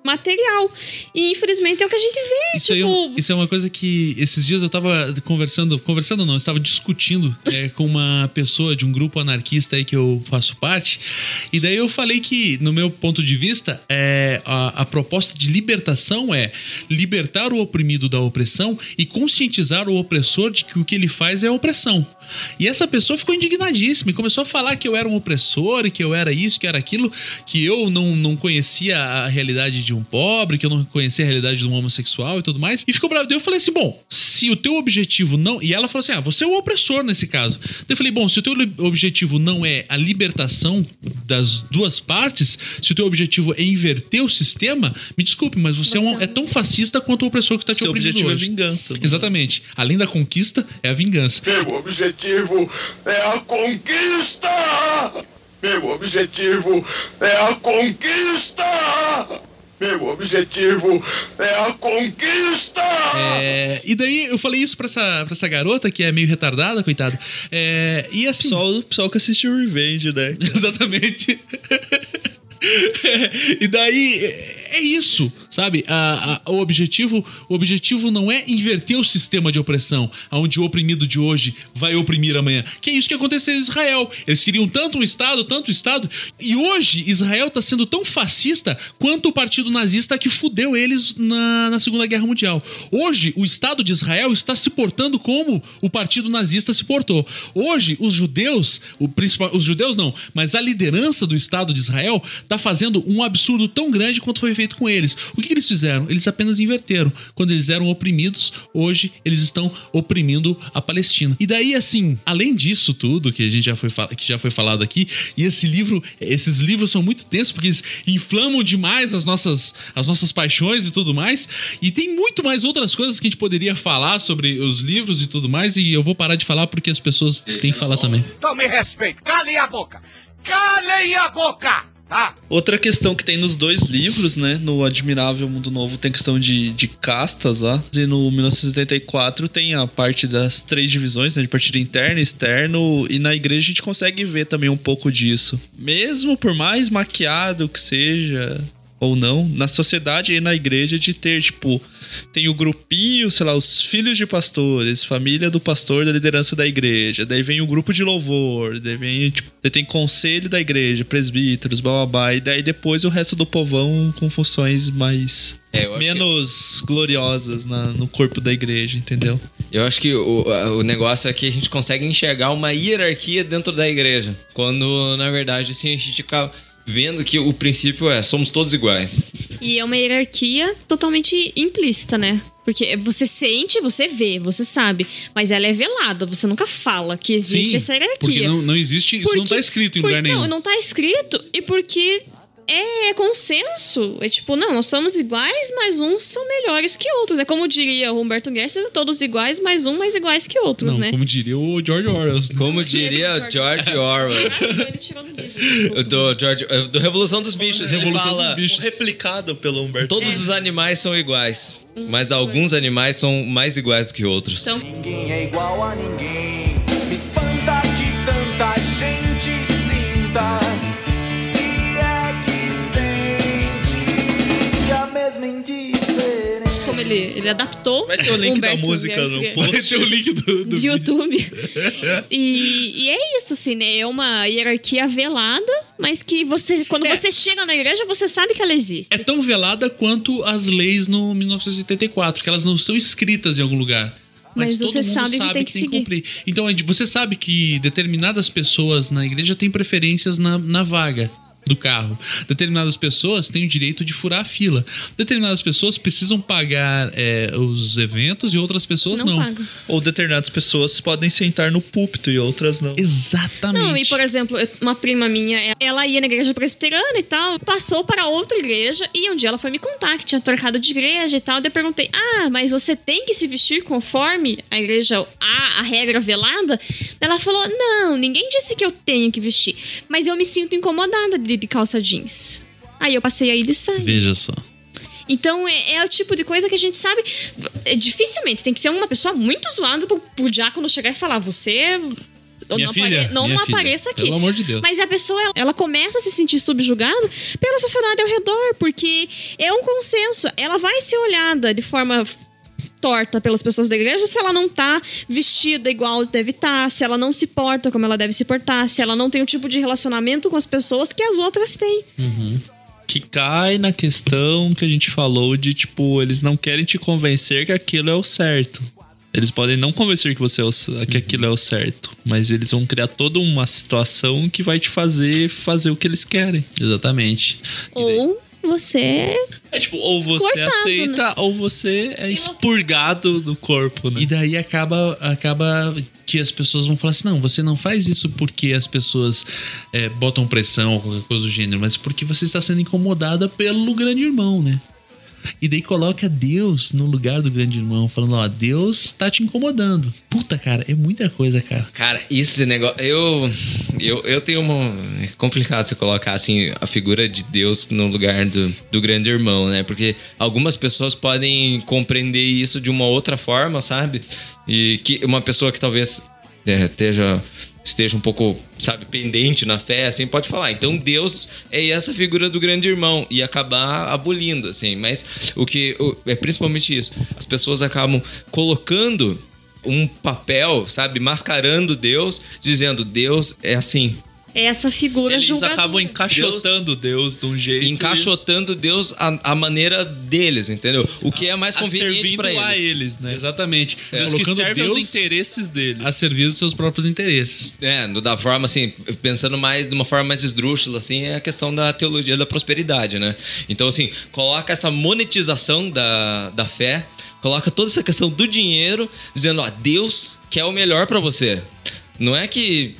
material. E infelizmente é o que a gente vê. Isso, aí é tipo, um- isso é uma coisa que esses dias eu tava conversando, conversando não, eu estava discutindo é, com uma pessoa de um grupo anarquista aí que eu faço parte, e daí eu falei que, no meu ponto de vista, é, a, a proposta de libertação é libertar o oprimido da opressão e conscientizar o opressor de que o que ele faz é opressão. E essa pessoa ficou indignadíssima e começou a falar que eu era um opressor e que eu era isso, que era aquilo, que eu não, não conhecia a realidade de um pobre, que eu não conhecia a realidade de um homossexual e tudo mais. E ficou bravo. Daí eu falei assim: bom, se o teu objetivo não. E ela falou assim: ah, você é o opressor nesse caso. Daí eu falei: bom, se o teu objetivo não é a libertação das duas partes, se o teu objetivo é inverter o sistema, me desculpe, mas você, é, um- é tão fascista quanto o opressor que tá te Seu oprimindo objetivo é hoje. vingança. Exatamente. Além da conquista, é a vingança. Meu objetivo é a conquista! Meu objetivo é a conquista! Meu objetivo é a conquista! É, e daí eu falei isso pra essa, pra essa garota que é meio retardada, coitada. É, e assim. Só o pessoal que assistiu Revenge, né? Exatamente. e daí é isso, sabe? A- a- o, objetivo, o objetivo não é inverter o sistema de opressão, onde o oprimido de hoje vai oprimir amanhã. Que é isso que aconteceu em Israel. Eles queriam tanto um Estado, tanto um Estado, e hoje Israel está sendo tão fascista quanto o partido nazista que fudeu eles na, na Segunda Guerra Mundial. Hoje, o Estado de Israel está se portando como o partido nazista se portou. Hoje, os judeus, o principal, os judeus não, mas a liderança do Estado de Israel está fazendo um absurdo tão grande quanto foi feito com eles. O que, que eles fizeram? Eles apenas inverteram. Quando eles eram oprimidos, hoje eles estão oprimindo a Palestina. E daí, assim, além disso tudo que a gente já foi, que já foi falado aqui, e esse livro, esses livros são muito tensos porque eles inflamam demais as nossas, as nossas paixões e tudo mais. E tem muito mais outras coisas que a gente poderia falar sobre os livros e tudo mais. E eu vou parar de falar porque as pessoas têm que falar também. Então me respeite. Calem a boca. Calem a boca. Tá? Outra questão que tem nos dois livros, né? No Admirável Mundo Novo tem questão de, de castas lá. E no 1974 tem a parte das três divisões, né? De partido interno, externo. E na igreja a gente consegue ver também um pouco disso. Mesmo por mais maquiado que seja ou não, na sociedade e na igreja de ter, tipo, tem o grupinho, sei lá, os filhos de pastores, família do pastor da liderança da igreja, daí vem o grupo de louvor, daí vem, tipo, daí tem conselho da igreja, presbíteros, bababá, e daí depois o resto do povão com funções mais É, menos gloriosas na- no corpo da igreja, entendeu? Eu acho que o, o negócio é que a gente consegue enxergar uma hierarquia dentro da igreja. Quando, na verdade, assim, a gente fica vendo que o princípio é somos todos iguais. E é uma hierarquia totalmente implícita, né? Porque você sente, você vê, você sabe. Mas ela é velada, você nunca fala que existe Sim, essa hierarquia. Porque não, não existe, isso não tá escrito em Por- lugar nenhum. Não, não tá escrito. E porque é consenso. É tipo, não, nós somos iguais, mas uns são melhores que outros. É como diria o Humberto Gessler, todos iguais, mas um mais iguais que outros, Não, né? como diria o George Orwell. Como diria George Orwell. Ele tirou do livro. Do, George, do Revolução dos Bichos. Ele Revolução fala, dos Bichos. Replicado pelo Humberto. Todos os animais são iguais, mas alguns animais são mais iguais do que outros. Então, Ninguém é igual a ninguém. Ele, ele adaptou. Vai ter o link da Humberto música no post. Vai ter o link do, do de YouTube. E, e é isso, assim, né? É uma hierarquia velada, mas que você, quando você chega na igreja, você sabe que ela existe. É tão velada quanto as leis no 1984, que elas não estão escritas em algum lugar. Mas todo você mundo sabe que tem que seguir. cumprir. Então, a gente- você sabe que determinadas pessoas na igreja têm preferências na, na vaga do carro. Determinadas pessoas têm o direito de furar a fila. Determinadas pessoas precisam pagar é, os eventos e outras pessoas não. Ou determinadas pessoas podem sentar no púlpito e outras não. Exatamente. Não, e por exemplo, uma prima minha, ela ia na igreja presbiteriana e tal, passou para outra igreja e um dia ela foi me contar que tinha trocado de igreja e tal. Daí eu perguntei: Ah, mas você tem que se vestir conforme a igreja, a, a regra velada? Ela falou: Não, ninguém disse que eu tenho que vestir, mas eu me sinto incomodada de, de calça jeans. Aí eu passei aí de saia. Veja só. Então é, é o tipo de coisa que a gente sabe. é, dificilmente tem que ser uma pessoa muito zoada pro, pro diácono chegar e falar: Você. Minha não filha, apare- não minha filha, apareça aqui. pelo amor de Deus. Mas a pessoa, ela começa a se sentir subjugada pela sociedade ao redor, porque é um consenso. Ela vai ser olhada de forma torta pelas pessoas da igreja se ela não tá vestida igual deve estar, se ela não se porta como ela deve se portar, se ela não tem o tipo de relacionamento com as pessoas que as outras têm. Que cai na questão que a gente falou de, tipo, eles não querem te convencer que aquilo é o certo. Eles podem não convencer que, você é o que aquilo é o certo, mas eles vão criar toda uma situação que vai te fazer fazer o que eles querem. Exatamente. Ou você. É tipo, ou você Cortado, aceita, né? ou você é expurgado do corpo, né? E daí acaba, acaba que as pessoas vão falar assim: não, você não faz isso porque as pessoas é, botam pressão ou qualquer coisa do gênero, mas porque você está sendo incomodada pelo grande irmão, né? E daí coloca Deus no lugar do grande irmão, falando: ó, Deus tá te incomodando. Puta, cara, é muita coisa, cara. Cara, esse negócio. Eu, eu, eu tenho uma. É complicado você colocar assim a figura de Deus no lugar do, do grande irmão, né? Porque algumas pessoas podem compreender isso de uma outra forma, sabe? E que uma pessoa que talvez é, esteja. Esteja um pouco, sabe, pendente na fé, assim, pode falar. Então Deus é essa figura do grande irmão e acabar abolindo, assim. Mas o que o- é principalmente isso. As pessoas acabam colocando um papel, sabe, mascarando Deus, dizendo Deus é assim. É essa figura Eles julgadora. acabam encaixotando Deus de um jeito. Encaixotando Deus a, a maneira deles, entendeu? O que é mais A conveniente para eles. a eles, né? Exatamente. Deus que serve Deus aos interesses deles. a servir dos seus próprios interesses. É, da forma assim, pensando mais de uma forma mais esdrúxula, assim, é a questão da teologia da prosperidade, né? Então, assim, coloca essa monetização da, da fé, coloca toda essa questão do dinheiro, dizendo, ó, Deus quer o melhor pra você. Não é que,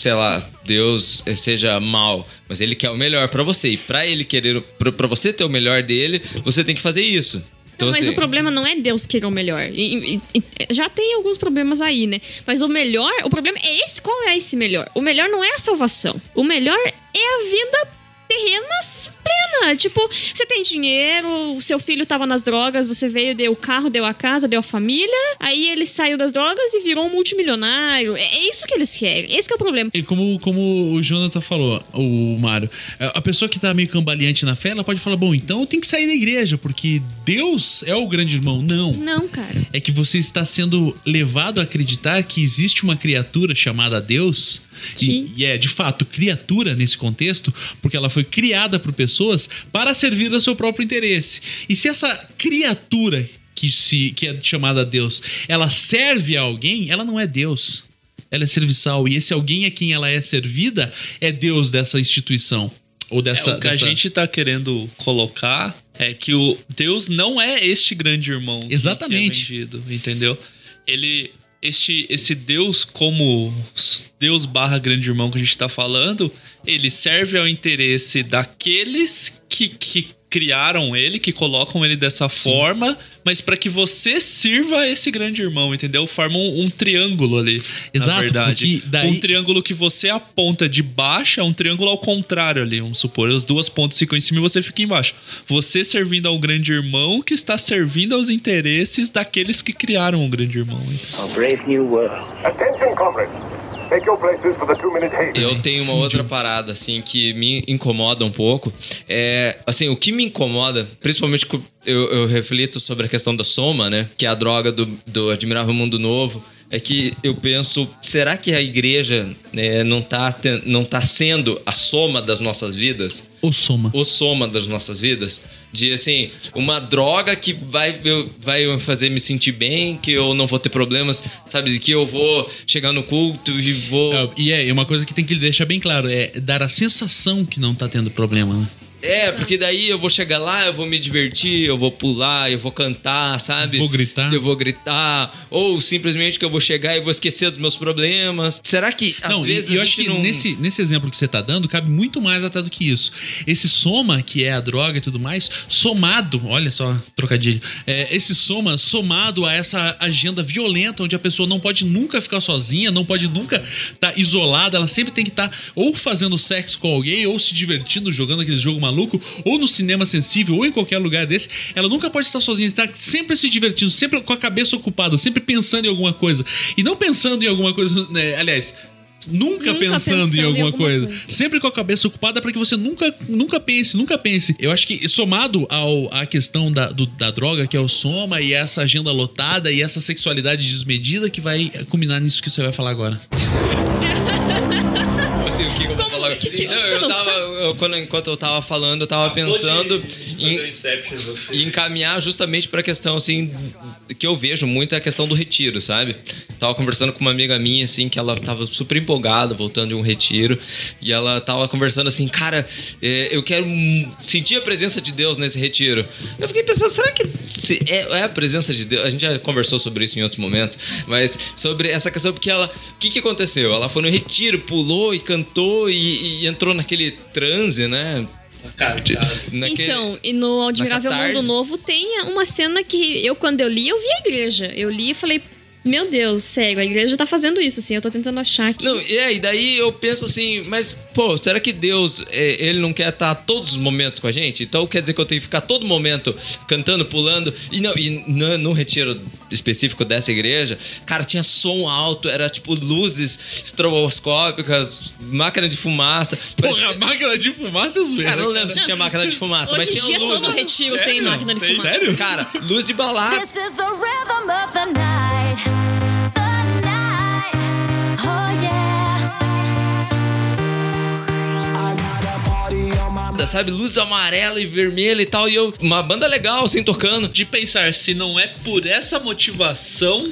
sei lá, Deus seja mal, mas ele quer o melhor pra você. E pra ele querer, pra pra você ter o melhor dele, você tem que fazer isso. Então, mas assim, o problema não é Deus querer o melhor. E- e- e- já tem alguns problemas aí, né? Mas o melhor, o problema é esse. Qual é esse melhor? O melhor não é a salvação. O melhor é a vida terrena plena. Tipo, você tem dinheiro, o seu filho tava nas drogas, você veio, deu o carro, deu a casa, deu a família. Aí ele saiu das drogas e virou um multimilionário. É, é isso que eles querem. Esse que é o problema. E como, como o Jonathan falou, o Mário, a a pessoa que tá meio cambaleante na fé, ela pode falar: bom, então eu tenho que sair da igreja, porque Deus é o grande irmão. Não. Não, cara. É que você está sendo levado a acreditar que existe uma criatura chamada Deus. Sim. E, e é, de fato, criatura nesse contexto, porque ela foi criada por pessoas para servir ao seu próprio interesse. E se essa criatura que, se, que é chamada Deus, ela serve a alguém, ela não é Deus. Ela é serviçal. E esse alguém a quem ela é servida é Deus dessa instituição. Ou dessa. É, o que dessa- a gente tá querendo colocar é que o Deus não é este grande irmão. Exatamente. Que é vendido, entendeu? Ele. Este, esse Deus, como Deus barra grande irmão que a gente tá falando, ele serve ao interesse daqueles que, que criaram ele, que colocam ele dessa forma, mas para que você sirva a esse grande irmão, entendeu? Forma um, um triângulo ali. na Exato, verdade. porque daí- Um triângulo que você aponta de baixo é um triângulo ao contrário ali, vamos supor. As duas pontas ficam em cima e você fica embaixo. Você servindo ao grande irmão que está servindo aos interesses daqueles que criaram o grande irmão. A brave new world. Attention, comrades. Eu tenho uma outra parada, assim, que me incomoda um pouco. É, assim, o que me incomoda, principalmente eu, eu reflito sobre a questão da soma, né? Que é a droga do, do Admirável Mundo Novo. É que eu penso, será que a igreja né, não, tá, ten- não tá sendo a soma das nossas vidas? O soma. O soma das nossas vidas? De, assim, uma droga que vai, vai fazer me sentir bem, que eu não vou ter problemas, sabe? Que eu vou chegar no culto e vou... É, e é, uma coisa que tem que deixar bem claro é dar a sensação que não tá tendo problema, né? É, porque daí eu vou chegar lá, eu vou me divertir, eu vou pular, eu vou cantar, sabe? Vou gritar. Eu vou gritar. Ou simplesmente que eu vou chegar e vou esquecer dos meus problemas. Será que às Não, vezes e eu acho que não... nesse, nesse exemplo que você tá dando, cabe muito mais até do que isso. Esse soma, que é a droga e tudo mais, somado, olha só, trocadilho, é, esse soma somado a essa agenda violenta, onde a pessoa não pode nunca ficar sozinha, não pode nunca estar isolada, ela sempre tem que estar ou fazendo sexo com alguém, ou se divertindo, jogando aquele jogo maluco, ou no cinema sensível, ou em qualquer lugar desse, ela nunca pode estar sozinha, está sempre se divertindo, sempre com a cabeça ocupada, sempre pensando em alguma coisa. E não pensando em alguma coisa, né, aliás, Nunca, Nunca pensando, pensando em em alguma, alguma coisa. coisa. Sempre com a cabeça ocupada para que você nunca, nunca pense, nunca pense. Eu acho que somado ao, à questão da, do- da droga, que é o soma, e essa agenda lotada, e essa sexualidade desmedida que vai culminar nisso que você vai falar agora. Que, que Não, eu tava, eu- quando, enquanto eu tava falando, eu tava pensando em, um e encaminhar justamente pra questão, assim, que eu vejo muito é a questão do retiro, sabe? Tava conversando com uma amiga minha, assim, que ela tava super empolgada, voltando de um retiro, e ela tava conversando assim, cara, é, eu quero sentir a presença de Deus nesse retiro. Eu fiquei pensando, será que se- é, é a presença de Deus? A gente já conversou sobre isso em outros momentos, mas sobre essa questão, porque ela, o que que aconteceu? Ela foi no retiro, pulou e cantou e, e entrou naquele transe, né? Naquele- Então, e no Admirável. Mundo Novo tem uma cena que eu, quando eu li, eu vi a igreja. Eu li e falei, meu Deus, sério, a igreja tá fazendo isso, assim. Eu tô tentando achar aqui. Não, e aí, daí eu penso assim, mas, pô, será que Deus, é, ele não quer estar todos os momentos com a gente? Então quer dizer que eu tenho que ficar todo momento cantando, pulando. E, não, e no, no retiro específico dessa igreja, cara, tinha som alto, era tipo luzes estroboscópicas, máquina de fumaça. Porra, máquina de fumaça, mesmo. Cara, eu não lembro se tinha máquina de fumaça, Hoje mas tinha dia luzes. todo retiro tem Sério? máquina de Tem? fumaça. Sério? Cara, luz de balada. This is the rhythm of the night. Sabe, luz amarela e vermelha e tal, e eu, uma banda legal, assim, tocando. De pensar, se não é por essa motivação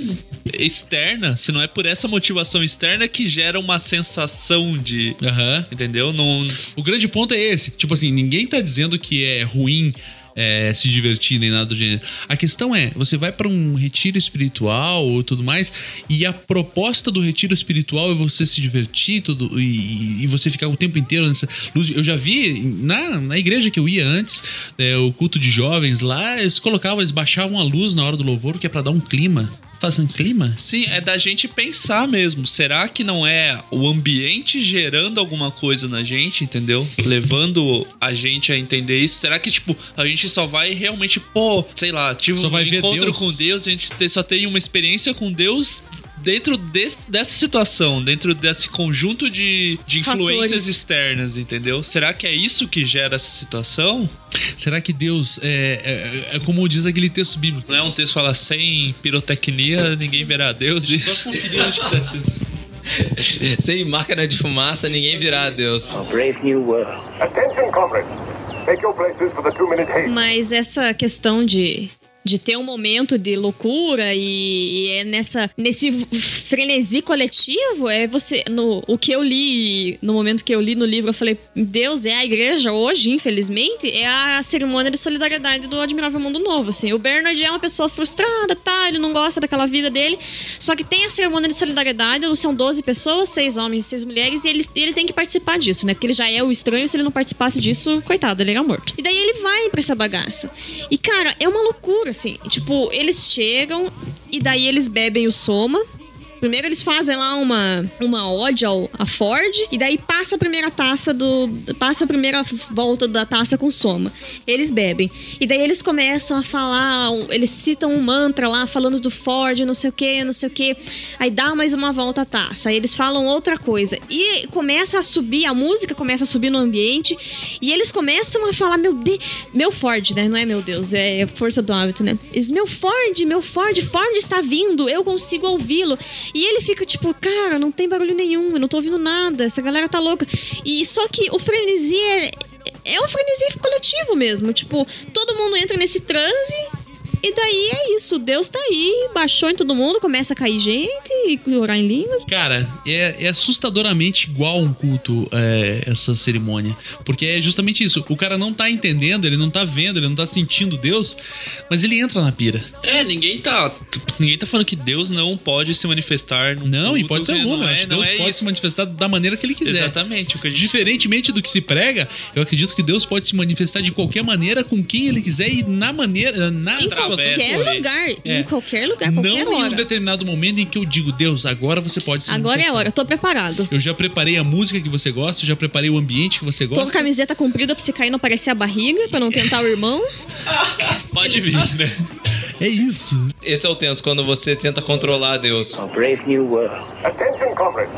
externa, se não é por essa motivação externa que gera uma sensação de. Aham. Entendeu? Não. O grande ponto é esse. Tipo assim, ninguém tá dizendo que é ruim é, se divertir nem nada do gênero. A questão é, você vai pra um retiro espiritual ou tudo mais, e a proposta do retiro espiritual é você se divertir tudo, e, e você ficar o tempo inteiro nessa luz. Eu já vi na, na igreja que eu ia antes, é, o culto de jovens lá, eles colocavam, eles baixavam a luz na hora do louvor, que é pra dar um clima. Fazendo clima? Sim, é da gente pensar mesmo. Será que não é o ambiente gerando alguma coisa na gente, entendeu? Levando a gente a entender isso? Será que, tipo, a gente só vai realmente, pô, sei lá, tive Só um encontro Deus? com Deus, a gente te- só tem uma experiência com Deus dentro desse- dessa situação, dentro desse conjunto de, de influências Fatores. externas, entendeu? Será que é isso que gera essa situação? Será que Deus é, é, é como diz aquele texto bíblico? Não é um texto que fala sem pirotecnia, ninguém verá Deus. Isso. Só conferir onde que tá. Sem máquina de fumaça, ninguém virá Deus. Brave new world. Attention, comrades. Take your places for the two-minute haste. Mas essa questão de, de ter um momento de loucura e, e é nessa nesse frenesi coletivo é você no o que eu li no momento que eu li no livro eu falei Deus é a igreja hoje infelizmente? É a cerimônia de solidariedade do Admirável Mundo Novo assim. O Bernard é uma pessoa frustrada tá? Ele não gosta daquela vida dele. Só que tem a cerimônia de solidariedade são 12 pessoas seis homens e seis mulheres e ele, ele tem que participar disso né? Porque ele já é o estranho se ele não participasse disso coitado ele era morto. E daí ele vai pra essa bagaça. E cara é uma loucura assim tipo eles chegam e daí eles bebem o soma Primeiro eles fazem lá uma, uma ode ao, a Ford e daí passa a primeira taça do. passa a primeira volta da taça com soma. Eles bebem. E daí eles começam a falar, eles citam um mantra lá falando do Ford, não sei o que, não sei o que. Aí dá mais uma volta a taça. Aí eles falam outra coisa. E começa a subir, a música começa a subir no ambiente. E eles começam a falar, meu Deus. Meu Ford, né? Não é meu Deus, é força do hábito, né? Eles, meu Ford, meu Ford, Ford está vindo, eu consigo ouvi-lo. E ele fica tipo, cara, não tem barulho nenhum, eu não tô ouvindo nada, essa galera tá louca. E só que o frenesi é, é um frenesi coletivo mesmo. Tipo, todo mundo entra nesse transe. E daí é isso, Deus tá aí, baixou em todo mundo, começa a cair gente e orar em línguas. Cara, é, é assustadoramente igual um culto é, essa cerimônia. Porque é justamente isso. O cara não tá entendendo, ele não tá vendo, ele não tá sentindo Deus, mas ele entra na pira. É, ninguém tá. Ninguém tá falando que Deus não pode se manifestar no Não, em culto, hipótese que alguma. Não Acho é, que não Deus é pode isso. se manifestar da maneira que ele quiser. Exatamente. O que a gente Diferentemente do que se prega, eu acredito que Deus pode se manifestar de qualquer maneira, com quem ele quiser e na maneira. Na Em qualquer lugar, É. em qualquer lugar, Não qualquer em um hora. determinado momento em que eu digo, Deus, agora você pode se Agora é a manifestar." hora, eu tô preparado. Eu já preparei a música que você gosta, já preparei o ambiente que você Tô com gosta. camiseta comprida pra você cair e não aparecer a barriga, pra não tentar o irmão. Pode vir, né? É isso. Esse é o tenso, quando você tenta controlar Deus. brave new world. Attention, comrades.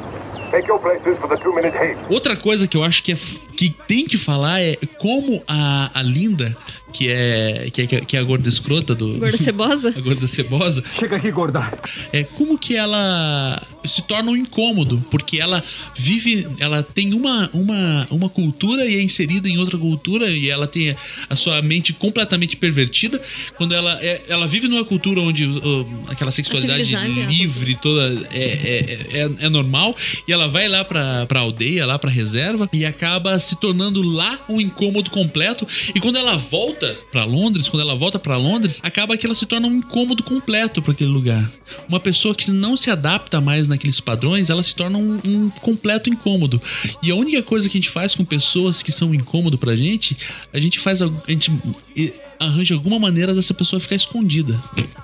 Take your places for the two-minute haste. Outra coisa que eu acho que, é, que tem que falar é como a, a Linda, que é, que é, que é a gorda escrota do. Gorda cebosa? a gorda cebosa. Chega aqui, gorda. É como que ela se torna um incômodo, porque ela vive, ela tem uma, uma, uma cultura e é inserida em outra cultura e ela tem a sua mente completamente pervertida. Quando ela, é, ela vive numa cultura onde uh, aquela sexualidade é livre toda é, é, é, é normal e ela vai lá pra, pra aldeia, lá pra reserva e acaba se tornando lá um incômodo completo. E quando ela volta pra Londres, quando ela volta pra Londres, acaba que ela se torna um incômodo completo pra aquele lugar. Uma pessoa que não se adapta mais naqueles padrões, ela se torna um, um completo incômodo. E a única coisa que a gente faz com pessoas que são incômodo pra gente, a gente faz a gente arranja alguma maneira dessa pessoa ficar escondida.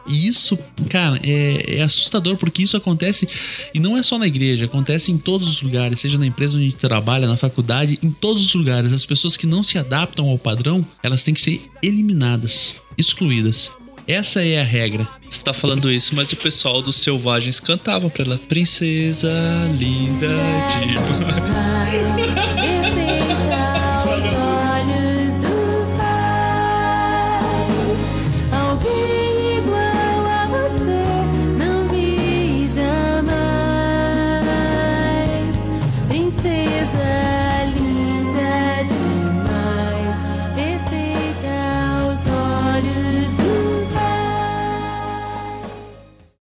E isso, cara, é, é assustador porque isso acontece e não é só na igreja, acontece em todos os lugares, seja na empresa onde trabalha, na faculdade, em todos os lugares. As pessoas que não se adaptam ao padrão, elas têm que ser eliminadas, excluídas. Essa é a regra. Você tá falando isso, mas o pessoal dos Selvagens cantava pra ela. Princesa linda de.